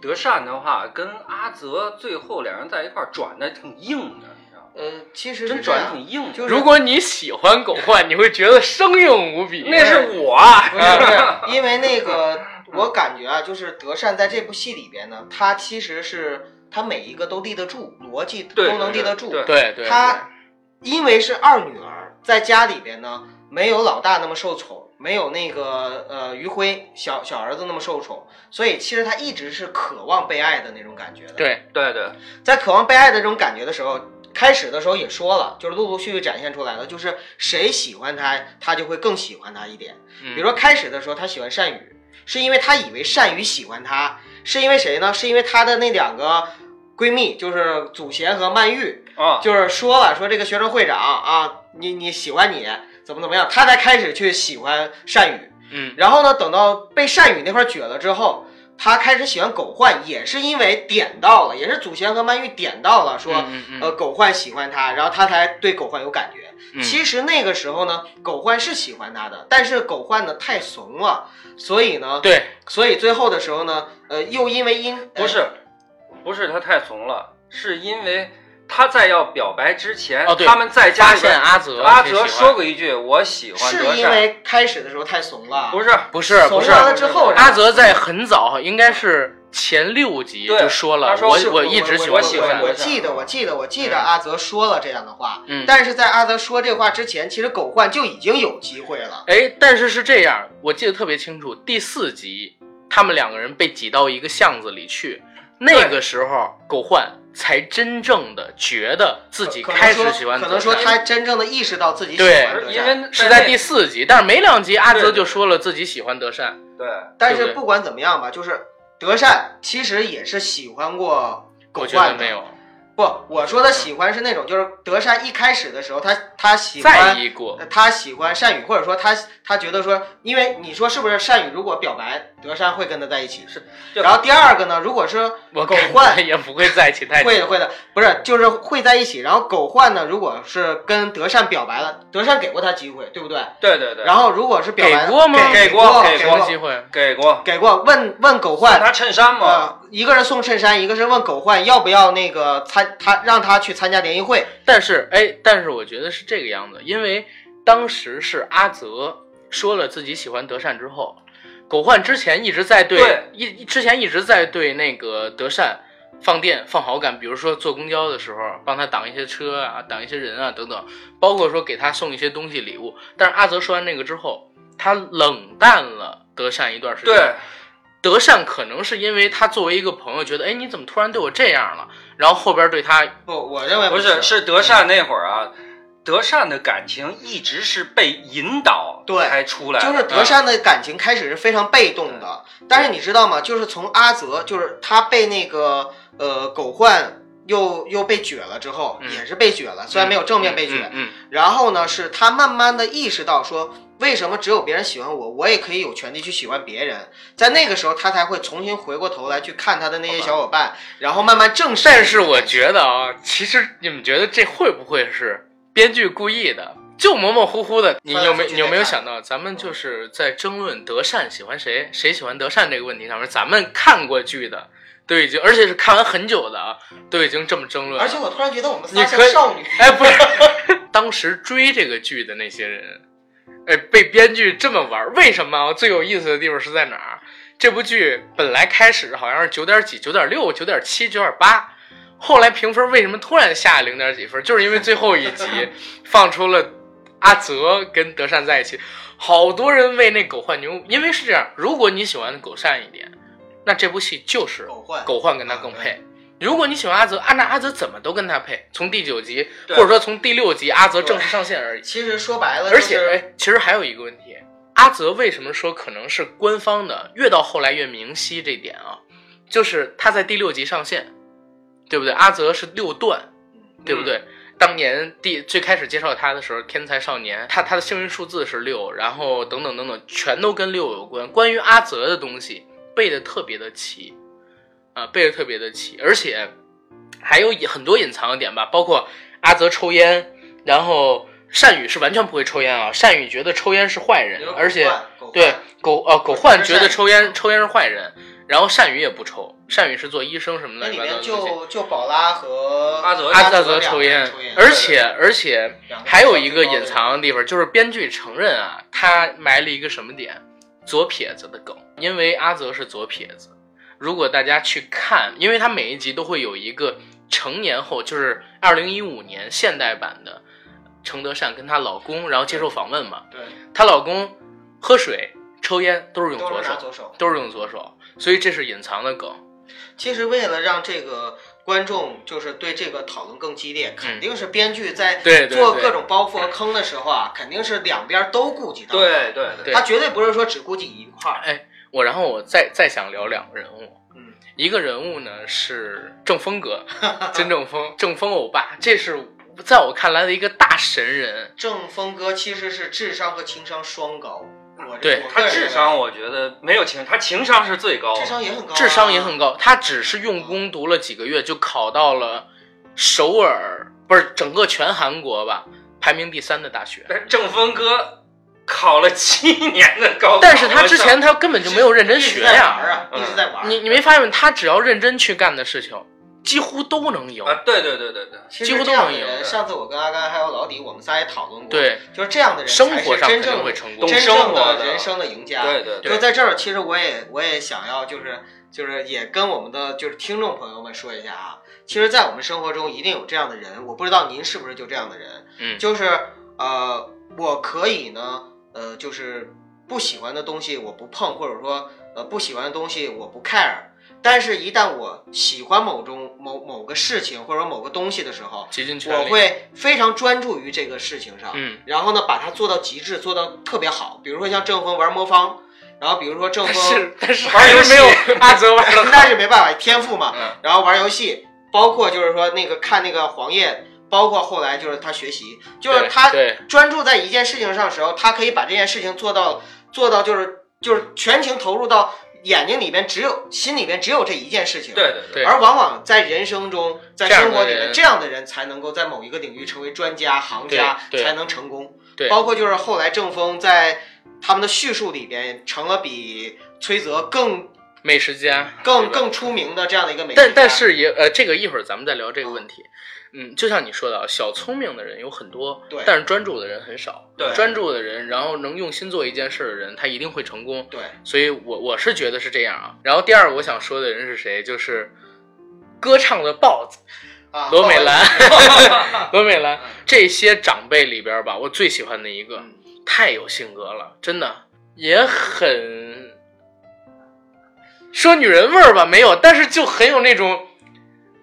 德善的话跟阿泽最后两人在一块儿转的挺硬的，你知道吗？呃，其实真转的挺硬的。就是如果你喜欢狗焕，你会觉得生硬无比。那是我，不是不是，因为那个我感觉啊，就是德善在这部戏里边呢，他其实是他每一个都立得住，逻辑都能立得住。对对对，他因为是二女儿，在家里边呢，没有老大那么受宠，没有那个呃余辉小小儿子那么受宠，所以其实他一直是渴望被爱的那种感觉的。，对对对，在渴望被爱的这种感觉的时候，开始的时候也说了，就是陆陆续续展现出来的，就是谁喜欢他，他就会更喜欢他一点。嗯比如说开始的时候，他喜欢善宇，是因为他以为善宇喜欢他，是因为谁呢？是因为他的那两个闺蜜，就是祖贤和曼玉，啊，就是说了说这个学生会长啊，你你喜欢你怎么怎么样，他才开始去喜欢善宇。嗯然后呢，等到被善宇那块撅了之后，他开始喜欢狗焕，也是因为点到了，也是祖贤和曼玉点到了说。嗯嗯呃，狗焕喜欢他，然后他才对狗焕有感觉。嗯其实那个时候呢，狗焕是喜欢他的，但是狗焕呢太怂了，所以呢，对所以最后的时候呢，呃，又因为因不是，不是他太怂了，是因为他在要表白之前，哦他们在家发现里边，阿泽阿泽说过一句：“我喜欢。是因为开始的时候太怂了，不是，不是不是。怂完了之后，阿泽在很早，应该是前六集就说了，说我我一直喜欢我记得，我记得，我记得阿泽说了这样的话，嗯。但是在阿泽说这话之前，其实狗焕就已经有机会了。哎，但是是这样，我记得特别清楚，第四集他们两个人被挤到一个巷子里去，那个时候狗焕才真正的觉得自己开始喜欢可能说他真正的意识到自己喜欢德因善，为是在第四集，但是没两集阿泽就说了自己喜欢德善，对。对对但是不管怎么样吧，就是德善其实也是喜欢过狗我觉得焕的。没有。不，我说的喜欢是那种，就是德善一开始的时候，他他喜在欢意过。呃，他喜欢善宇，或者说他他觉得说，因为你说是不是善宇如果表白德善会跟他在一起。是，然后第二个呢，如果是我狗 焕也不会在一起太久。会的会的，不是就是会在一起。然后狗焕呢，如果是跟德善表白了，德善给过他机会，对不对？对对对，然后如果是表白给过吗给给过给给过机会？给过给过，问问狗焕，换他衬衫吗，呃，一个人送衬衫，一个是问狗焕要不要那个参他让他去参加联谊会。但是，哎，但是我觉得是这个样子，因为当时是阿泽说了自己喜欢德善之后，狗焕之前一直在对对一之前一直在对那个德善放电放好感，比如说坐公交的时候帮他挡一些车啊、挡一些人啊等等，包括说给他送一些东西礼物。但是阿泽说完那个之后，他冷淡了德善一段时间。对，德善可能是因为他作为一个朋友，觉得哎你怎么突然对我这样了，然后后边对他不，我认为不是是是德善那会儿啊，德善的感情一直是被引导对才出来的，就是德善的感情开始是非常被动的，但是你知道吗？就是从阿泽，就是他被那个呃狗焕又又被撅了之后，嗯。也是被撅了，虽然没有正面被撅，嗯嗯然后呢，是他慢慢的意识到说，为什么只有别人喜欢我，我也可以有权利去喜欢别人。在那个时候，他才会重新回过头来去看他的那些小伙伴，然后慢慢正视。但是我觉得啊，其实你们觉得这会不会是编剧故意的？就模模糊糊的，你有没翻来覆去你有没有想到，咱们就是在争论德善喜欢谁，谁喜欢德善这个问题上面，咱们看过剧的都已经，而且是看完很久的啊，都已经这么争论。而且我突然觉得我们仨像少女。哎，不是，当时追这个剧的那些人，哎，被编剧这么玩儿，为什么啊？最有意思的地方是在哪儿？这部剧本来开始好像是九点几、九点六、九点七、九点八，后来评分为什么突然下零点几分？就是因为最后一集放出了阿泽跟德善在一起，好多人为那狗焕牛，因为是这样，如果你喜欢狗善一点，那这部戏就是狗焕狗焕跟他更配。如果你喜欢阿泽，啊，那阿泽怎么都跟他配。从第九集，或者说从第六集，阿泽正式上线而已。其实说白了、而且，哎，其实还有一个问题，阿泽为什么说可能是官方的？越到后来越明晰这点啊，就是他在第六集上线，对不对？阿泽是六段，对不对？当年第最开始介绍他的时候，天才少年，他他的幸运数字是六，然后等等等等，全都跟六有关。关于阿泽的东西背的特别的齐，啊，背的特别的齐，而且还有很多隐藏的点吧，包括阿泽抽烟，然后善宇是完全不会抽烟啊，善宇觉得抽烟是坏人，而且对狗呃狗焕觉得抽烟抽烟是坏人，然后善宇也不抽，善宇是做医生什么那里面。就就宝拉和阿泽阿泽抽烟抽烟，而且而且还有一个隐藏的地方，就是编剧承认啊，他埋了一个什么点，左撇子的梗，因为阿泽是左撇子。如果大家去看，因为他每一集都会有一个成年后，就是二零一五年现代版的程德善跟她老公，然后接受访问嘛，对，她老公喝水、抽烟都是用左手，是左手。都是用左手，所以这是隐藏的梗。其实为了让这个观众就是对这个讨论更激烈，肯定是编剧在做各种包袱和坑的时候啊，肯定是两边都顾及到。对对对，他绝对不是说只顾及一块儿。哎，我然后我再再想聊两个人物，嗯，一个人物呢是 正风哥，金正风，正风欧巴，这是在我看来的一个大神人。正风哥其实是智商和情商双高，我对他智商我觉得没有情，他情商是最高的，智商也很高啊、智商也很高，他只是用功读了几个月就考到了首尔，不是整个全韩国吧，排名第三的大学。但是正风哥考了七年的高考，但是他之前他根本就没有认真学一直在玩呀。啊，嗯一直在玩。你你没发现他只要认真去干的事情，几乎都能赢。啊，对对对对对，几乎都能赢上次我跟阿甘还有老李，我们仨也讨论过，对，就是这样的人生才是活上真正会成功真正的的人生的赢家。对对对就在这儿，其实我也我也想要就是就是也跟我们的就是听众朋友们说一下啊，其实，在我们生活中一定有这样的人，我不知道您是不是就这样的人，嗯，就是呃，我可以呢，呃，就是不喜欢的东西我不碰，或者说呃不喜欢的东西我不 care。但是，一旦我喜欢某种某某个事情或者某个东西的时候，竭尽全力。我会非常专注于这个事情上，嗯，然后呢，把它做到极致，做到特别好。比如说像郑峰玩魔方，然后比如说郑但峰是但是玩游戏还是没有阿泽玩的 那是没办法，天赋嘛。嗯然后玩游戏，包括就是说那个看那个黄页，包括后来就是他学习，就是他专注在一件事情上的时候，他可以把这件事情做到做到就是就是全情投入到眼睛里边只有心里边只有这一件事情。对对对而往往在人生中，在生活里面，这样的人才能够在某一个领域成为专家、行家，才能成功。对包括就是后来郑峰在他们的叙述里边成了比崔泽更美食家更更出名的这样的一个美食家。但但是也呃，这个一会儿咱们再聊这个问题。嗯，就像你说的，啊，小聪明的人有很多，对但是专注的人很少。对专注的人，然后能用心做一件事的人，他一定会成功。对所以我我是觉得是这样啊。然后第二个我想说的人是谁？就是歌唱的豹子啊，罗美兰 罗美兰这些长辈里边吧，我最喜欢的一个，嗯太有性格了，真的也很说女人味儿吧，没有，但是就很有那种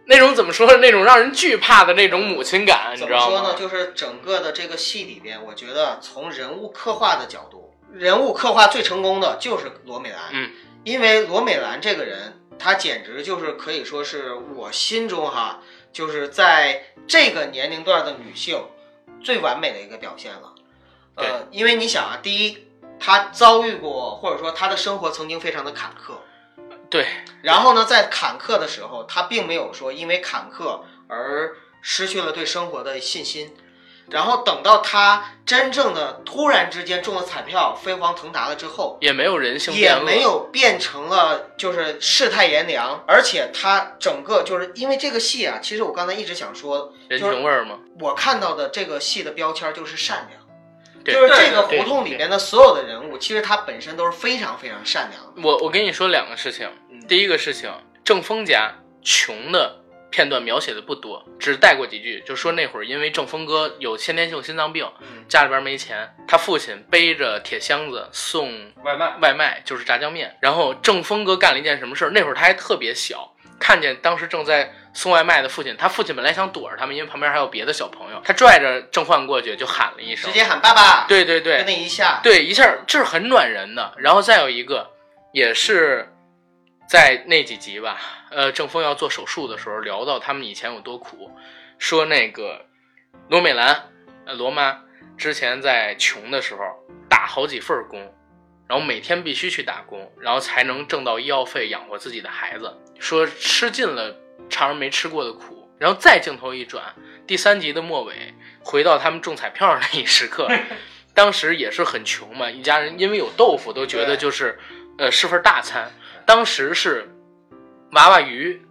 那种怎么说那种让人惧怕的那种母亲感，你知道吗怎么说呢？？就是整个的这个戏里边，我觉得从人物刻画的角度，人物刻画最成功的就是罗美兰。嗯，因为罗美兰这个人，她简直就是可以说是我心中哈，就是在这个年龄段的女性最完美的一个表现了。呃，因为你想啊，第一，她遭遇过，或者说她的生活曾经非常的坎坷。对，然后呢，在坎坷的时候，他并没有说因为坎坷而失去了对生活的信心。然后等到他真正的突然之间中了彩票，飞黄腾达了之后，也没有人性也，没有变成了就是世态炎凉，而且他整个就是因为这个戏啊，其实我刚才一直想说，人情味儿吗？我看到的这个戏的标签就是善良。对就是这个胡同里边的所有的人物，其实他本身都是非常非常善良的。我我跟你说两个事情，嗯第一个事情，郑峰家穷的片段描写的不多，只带过几句，就说那会儿因为郑峰哥有先天性心脏病，嗯，家里边没钱，他父亲背着铁箱子送外卖，外卖，就是炸酱面。然后郑峰哥干了一件什么事儿？那会儿他还特别小，看见当时正在送外卖的父亲，他父亲本来想躲着他们，因为旁边还有别的小朋友，他拽着郑焕过去就喊了一声直，接喊爸爸。对对对就，那一下，对，一下这是很暖人的。然后再有一个，也是在那几集吧，呃，郑峰要做手术的时候聊到他们以前有多苦，说那个罗美兰，呃，罗妈之前在穷的时候打好几份工，然后每天必须去打工，然后才能挣到医药费养活自己的孩子。说吃尽了常人没吃过的苦，然后再镜头一转，第三集的末尾，回到他们中彩票那一时刻，当时也是很穷嘛，一家人因为有豆腐都觉得就是，呃，是份大餐。当时是娃娃鱼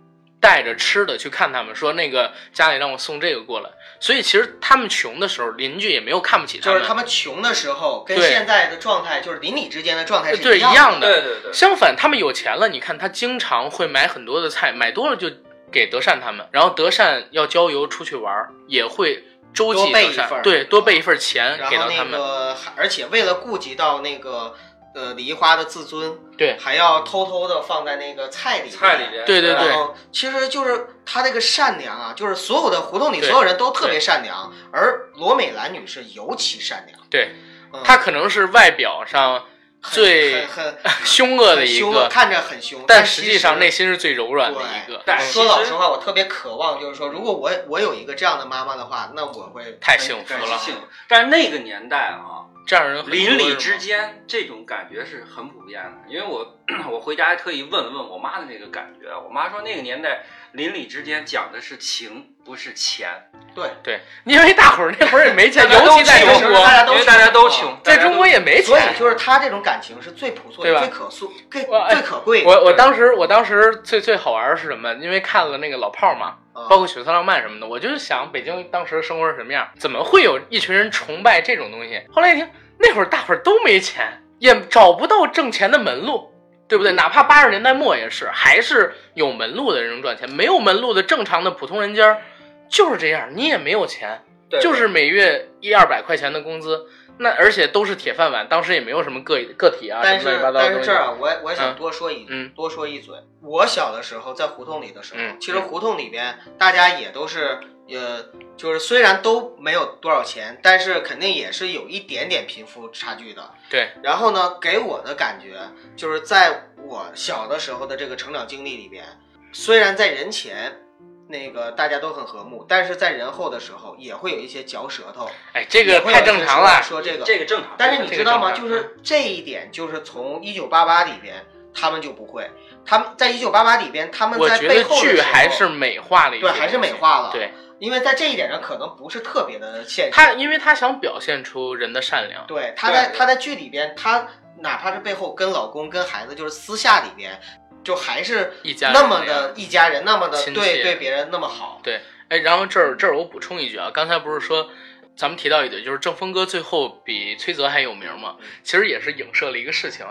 带着吃的去看他们，说那个家里让我送这个过来。所以其实他们穷的时候，邻居也没有看不起他们，就是他们穷的时候，跟现在的状态，就是邻里之间的状态是一样一样的。对对对，相反，他们有钱了，你看他经常会买很多的菜，买多了就给德善他们，然后德善要郊游出去玩儿，也会周多济德善，备一份儿。对，多备一份钱然后那给到他们，个，而且为了顾及到那个呃梨花的自尊，对还要偷偷的放在那个菜里，菜里边，对对对然后其实就是他这个善良啊，就是所有的胡同里所有人都特别善良，而罗美兰女士尤其善良。对嗯可能是外表上最很很 凶恶的凶一个，看着很凶，但实实际上内心是最柔软的一个。但说老实话，我特别渴望，就是说，如果我我有一个这样的妈妈的话，那我会太幸福了幸福。但是那个年代啊，这样人邻里之间这种感觉是很普遍的，因为我 我回家还特意问了问我妈的那个感觉，我妈说那个年代邻里之间讲的是情，不是钱，对，对，因为大伙儿那会儿也没钱，尤其在穷中国。大，家都因为大家都穷，在中国也没钱。所以。就是他这种感情是最朴素、最可塑、最可贵的。我我当时我当时最最好玩的是什么？因为看了那个老炮儿嘛，啊包括《血色浪漫》什么的，我就是想北京当时生活是什么样，怎么会有一群人崇拜这种东西？后来一听，那会儿大伙儿都没钱，也找不到挣钱的门路，对不对？哪怕八十年代末也是，还是有门路的人能赚钱，没有门路的正常的普通人家儿就是这样，你也没有钱，对就是每月一二百块钱的工资。那而且都是铁饭碗，当时也没有什么个个体啊，但是。但是这儿啊，我我想嗯多说一、嗯多说一嘴。我小的时候在胡同里的时候，嗯其实胡同里边大家也都是呃，就是虽然都没有多少钱，但是肯定也是有一点点贫富差距的。对，然后呢，给我的感觉就是在我小的时候的这个成长经历里边，虽然在人前。那个大家都很和睦，但是在人后的时候也会有一些嚼舌头，哎，这个太正常了。说这个，这个正常。但是你知道吗？就是这一点，就是从一九八八里边他们就不会。他们在一九八八里边，他们在背后的时候剧还是美化了一对，还是美化了。对，因为在这一点上可能不是特别的现实。他，因为他想表现出人的善良，对他在他在剧里边，他哪怕是背后跟老公跟孩子，就是私下里边，就还是一家人那么的一家人，那么的对对别人那么好。对哎，然后这儿这儿我补充一句啊，刚才不是说咱们提到一点，就是郑峰哥最后比崔泽还有名嘛？其实也是影射了一个事情，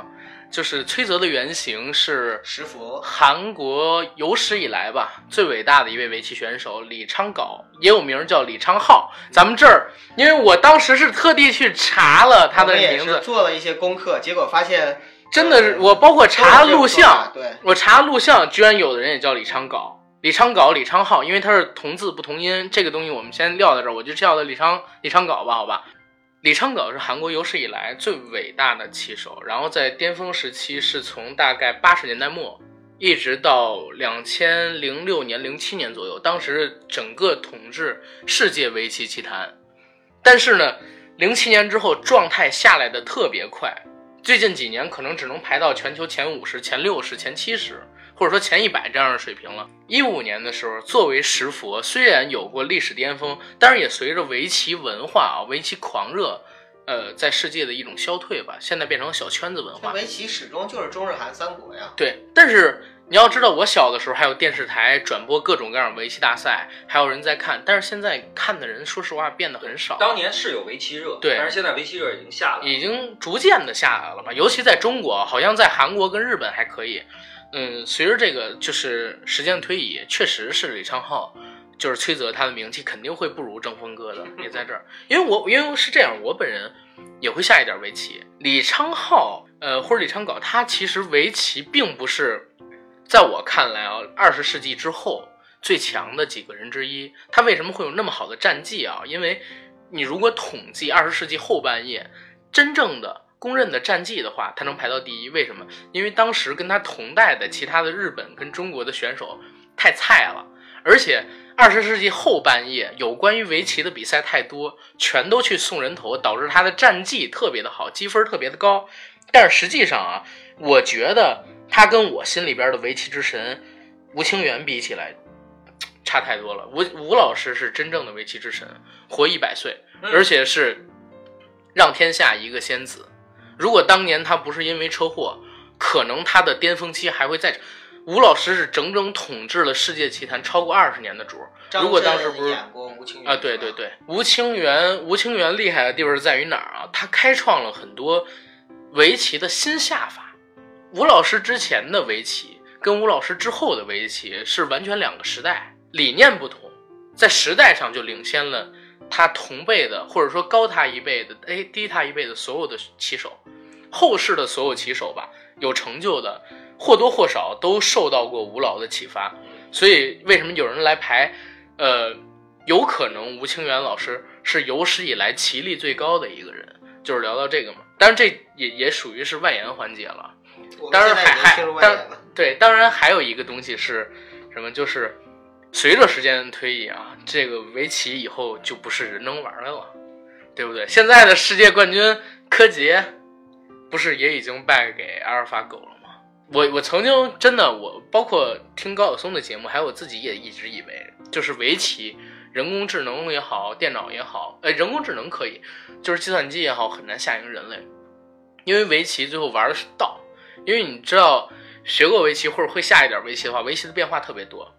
就是崔泽的原型是石佛韩国有史以来吧最伟大的一位围棋选手李昌镐，也有名叫李昌镐。咱们这儿，因为我当时是特地去查了他的名字，做了一些功课，结果发现真的是我包括查录像，对，我查录像，居然有的人也叫李昌镐、李昌镐、李昌镐，因为他是同字不同音。这个东西我们先撂在这儿，我就叫他李昌李昌镐吧，好吧。李昌镐是韩国有史以来最伟大的棋手，然后在巅峰时期是从大概八十年代末一直到两千零六年、零七年左右，当时整个统治世界围棋棋坛。但是呢，零七年之后状态下来的特别快，最近几年可能只能排到全球前五十、前六十、前七十，或者说前一百这样的水平了。一五年的时候，作为石佛，虽然有过历史巅峰，但是也随着围棋文化啊、围棋狂热，呃，在世界的一种消退吧，现在变成小圈子文化。围棋始终就是中日韩三国呀。对，但是你要知道，我小的时候还有电视台转播各种各样围棋大赛，还有人在看，但是现在看的人，说实话变得很少。当年是有围棋热，对但是现在围棋热已经下来了。已经逐渐的下来了吧，尤其在中国，好像在韩国跟日本还可以。嗯，随着这个就是时间的推移，确实是李昌镐，就是崔泽他的名气肯定会不如郑峰哥的，也在这儿。因为我因为是这样，我本人也会下一点围棋。李昌镐，呃，或者李昌镐，他其实围棋并不是在我看来啊，二十世纪之后最强的几个人之一。他为什么会有那么好的战绩啊？因为你如果统计二十世纪后半叶真正的公认的战绩的话，他能排到第一。为什么？因为当时跟他同代的其他的日本跟中国的选手太菜了，而且二十世纪后半叶有关于围棋的比赛太多，全都去送人头，导致他的战绩特别的好，积分特别的高。但是实际上啊，我觉得他跟我心里边的围棋之神吴清源比起来，差太多了。吴吴老师是真正的围棋之神，活一百岁，嗯而且是让天下一个仙子。如果当年他不是因为车祸，可能他的巅峰期还会再。吴老师是整整统治了世界棋坛超过二十年的主儿。如果当时不是演过吴清源啊，对对，对，吴清源，吴清源厉害的地方是在于哪儿啊？他开创了很多围棋的新下法。吴老师之前的围棋跟吴老师之后的围棋是完全两个时代，理念不同，在时代上就领先了他同辈的或者说高他一辈的，哎，低他一辈的所有的棋手。后世的所有棋手吧，有成就的或多或少都受到过吴老的启发。所以为什么有人来排？呃，有可能吴清源老师是有史以来棋力最高的一个人，就是聊到这个嘛。当然，这也也属于是外延环节了。当然还进入外当。对，当然还有一个东西是什么？就是随着时间的推移啊，这个围棋以后就不是人能玩的了，对不对？现在的世界冠军柯洁，不是也已经败给阿尔法狗了吗？我我曾经真的，我包括听高晓松的节目，还有我自己也一直以为，就是围棋，人工智能也好，电脑也好，呃，人工智能可以，就是计算机也好，很难下赢人类，因为围棋最后玩的是道。因为你知道学过围棋或者会下一点围棋的话，围棋的变化特别多，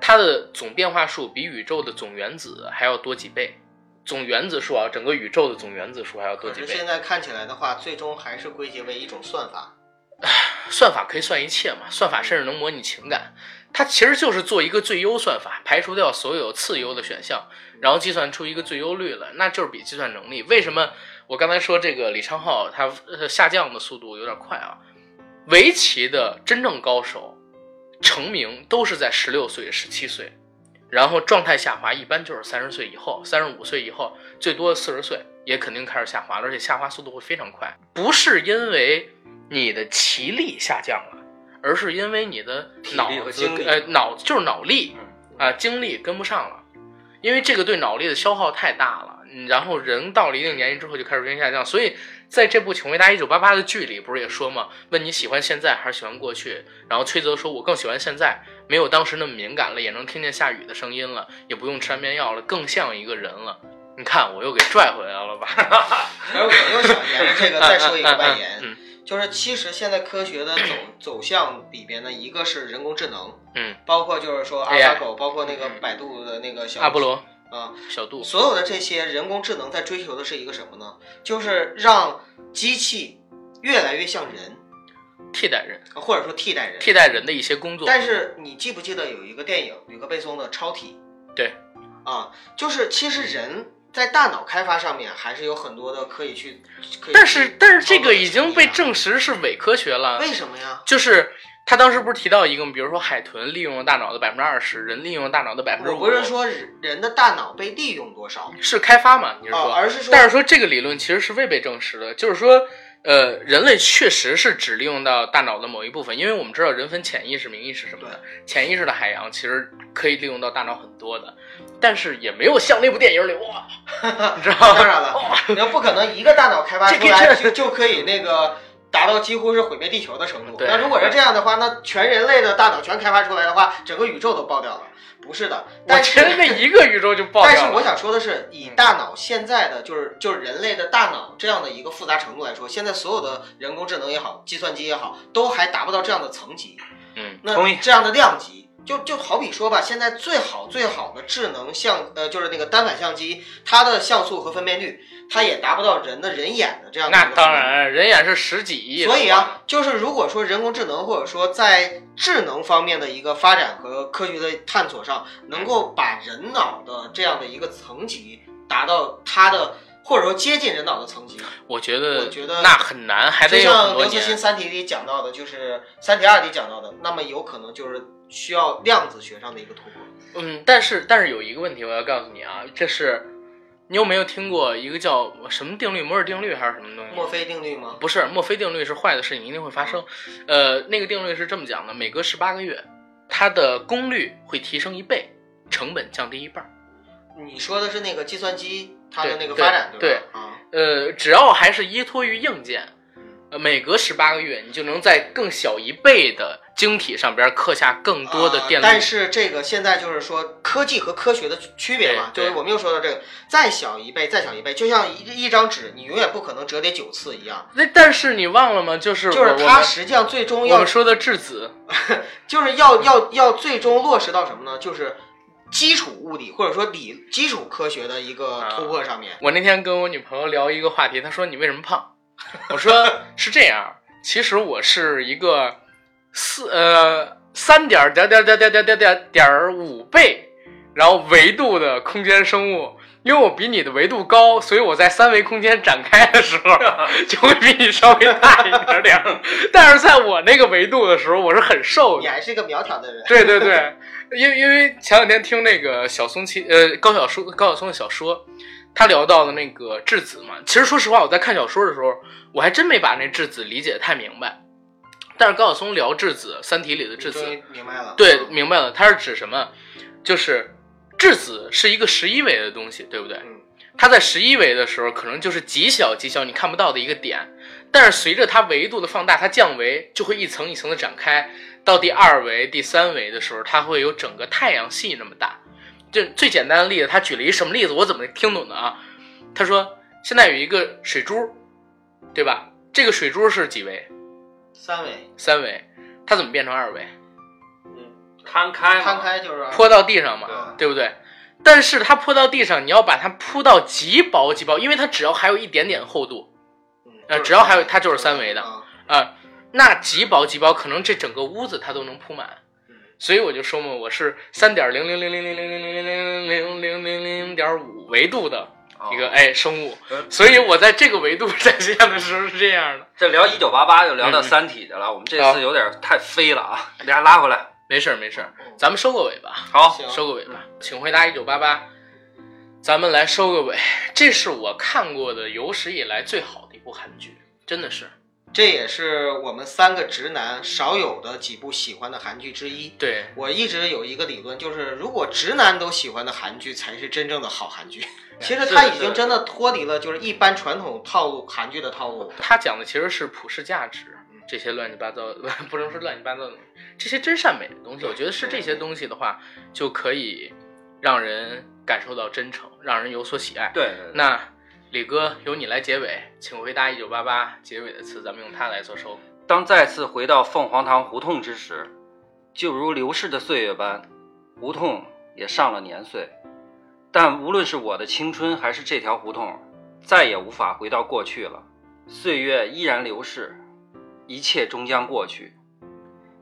它的总变化数比宇宙的总原子还要多几倍。总原子数啊，整个宇宙的总原子数还要多几倍。现在看起来的话，最终还是归结为一种算法。算法可以算一切嘛，算法甚至能模拟情感。它其实就是做一个最优算法，排除掉所有次优的选项，然后计算出一个最优率来，那就是比计算能力。为什么我刚才说这个李昌镐他呃下降的速度有点快啊？围棋的真正高手成名都是在十六岁、十七岁，然后状态下滑一般就是三十岁以后、三十五岁以后，最多四十岁也肯定开始下滑了，而且下滑速度会非常快。不是因为你的棋力下降了，而是因为你的脑子体力和精呃脑就是脑力嗯啊、精力跟不上了，因为这个对脑力的消耗太大了。嗯然后人到了一定年龄之后就开始逐渐下降，所以在这部《请回答一九八八》的剧里，不是也说吗？问你喜欢现在还是喜欢过去？然后崔泽说：“我更喜欢现在，没有当时那么敏感了，也能听见下雨的声音了，也不用吃安眠药了，更像一个人了。”你看，我又给拽回来了吧？而我又想沿着 这个再说一个外嗯延，嗯就是其实现在科学的走走向里边呢，一个是人工智能，嗯，包括就是说阿尔法狗，包括那个嗯百度的那个小阿波罗、啊，小度，所有的这些人工智能在追求的是一个什么呢？就是让机器越来越像人，替代人，或者说替代人。替代人的一些工作。但是你记不记得有一个电影，吕克贝松的《超体》？对，啊，就是其实人在大脑开发上面还是有很多的可以去，可以去但是但是这个已经被证实是伪科学了。为什么呀？就是他当时不是提到一个，比如说海豚利用了大脑的百分之二十，人利用了大脑的百分之五。我不是说人的大脑被利用多少，是开发嘛？你是说？啊，而是说，但是说这个理论其实是未被证实的，就是说，呃，人类确实是只利用到大脑的某一部分，因为我们知道人分潜意识、明意识什么的，潜意识的海洋其实可以利用到大脑很多的，但是也没有像那部电影里哇，你知道当？然了，你要不可能一个大脑开发出这来个就就可以那个达到几乎是毁灭地球的程度。那如果是这样的话，那全人类的大脑全开发出来的话，整个宇宙都爆掉了。不是的，我但是觉得那一个宇宙就爆掉了。但是我想说的是，以大脑现在的就是就是人类的大脑这样的一个复杂程度来说，现在所有的人工智能也好，计算机也好，都还达不到这样的层级。嗯，那同意这样的量级，就就好比说吧，现在最好最好的智能相呃就是那个单反相机，它的像素和分辨率，它也达不到人的人眼的这样的那。当然，人眼是十几亿，所以啊，就是如果说人工智能或者说在智能方面的一个发展和科学的探索上，能够把人脑的这样的一个层级达到它的或者说接近人脑的层级，我觉得我觉得那很难，还就得像刘慈欣《。三体》里讲到的，就是《三体二》里讲到的，那么有可能就是需要量子学上的一个突破。嗯，但是但是有一个问题我要告诉你啊，这是你有没有听过一个叫什么定律，摩尔定律还是什么东西？墨菲定律吗？不是，墨菲定律是坏的事情一定会发生。呃，那个定律是这么讲的：每隔十八个月，它的功率会提升一倍，成本降低一半儿。你说的是那个计算机它的那个发展对呃，只要还是依托于硬件，呃，每隔十八个月，你就能在更小一倍的晶体上边刻下更多的电路。呃但是这个现在就是说科技和科学的区别嘛，就是我们又说到这个，再小一倍，再小一倍，就像一一张纸，你永远不可能折叠九次一样。那但是你忘了吗？就是就是它实际上最终要我们说的质子，就是要要要最终落实到什么呢？就是基础物理或者说理基础科学的一个突破上面。我那天跟我女朋友聊一个话题，她说你为什么胖？我说是这样，其实我是一个四呃三点点点点点点点点点五倍，然后维度的空间生物。因为我比你的维度高，所以我在三维空间展开的时候 就会比你稍微大一点点。但是在我那个维度的时候，我是很瘦的。你还是一个苗条的人，对对对，因为因为前两天听那个小松奇呃高晓松高晓松的小说，他聊到的那个质子嘛，其实说实话，我在看小说的时候，我还真没把那质子理解得太明白。但是高晓松聊质子，《三体》里的质子，明白了。对，明白了，它是指什么？就是质子是一个十一维的东西，对不对？嗯它在十一维的时候，可能就是极小极小你看不到的一个点，但是随着它维度的放大，它降维就会一层一层的展开，到第二维、第三维的时候，它会有整个太阳系那么大。这最简单的例子，他举了一什么例子？我怎么听懂的啊？他说现在有一个水珠，对吧？这个水珠是几维？三维，三维，它怎么变成二维？嗯，摊开，摊开就是泼到地上嘛，对不对？但是它泼到地上，你要把它铺到极薄极薄，因为它只要还有一点点厚度嗯呃只要还有它就是三维的啊啊、那极薄极薄，可能这整个屋子它都能铺满。所以我就说嘛，我是三点零零零零零零零零零零零零零零点五维度的一个哦哎生物呃，所以我在这个维度展现的时候是这样的。这聊一九八八就聊到嗯三体去了，我们这次有点太飞了啊，给大家拉回来。没事儿没事儿，咱们收个尾吧。好，收个尾吧，请回答一九八八。咱们来收个尾，这是我看过的有史以来最好的一部韩剧，真的是。这也是我们三个直男少有的几部喜欢的韩剧之一。对，我一直有一个理论，就是如果直男都喜欢的韩剧，才是真正的好韩剧。其实它已经真的脱离了就是一般传统套路韩剧的套路。他讲的其实是普世价值，这些乱七八糟，不能说乱七八糟的，这些真善美的东西，我觉得是这些东西的话，就可以让人感受到真诚，让人有所喜爱。对那李哥由你来结尾，请回答一九八八结尾的词，咱们用它来做收。当再次回到凤凰堂胡同之时，就如流逝的岁月般，胡同也上了年岁。但无论是我的青春，还是这条胡同，再也无法回到过去了。岁月依然流逝，一切终将过去。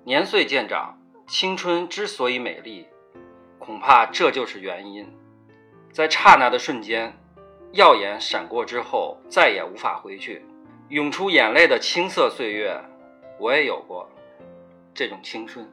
年岁渐长，青春之所以美丽，恐怕这就是原因。在刹那的瞬间，耀眼闪过之后，再也无法回去。涌出眼泪的青涩岁月，我也有过这种青春。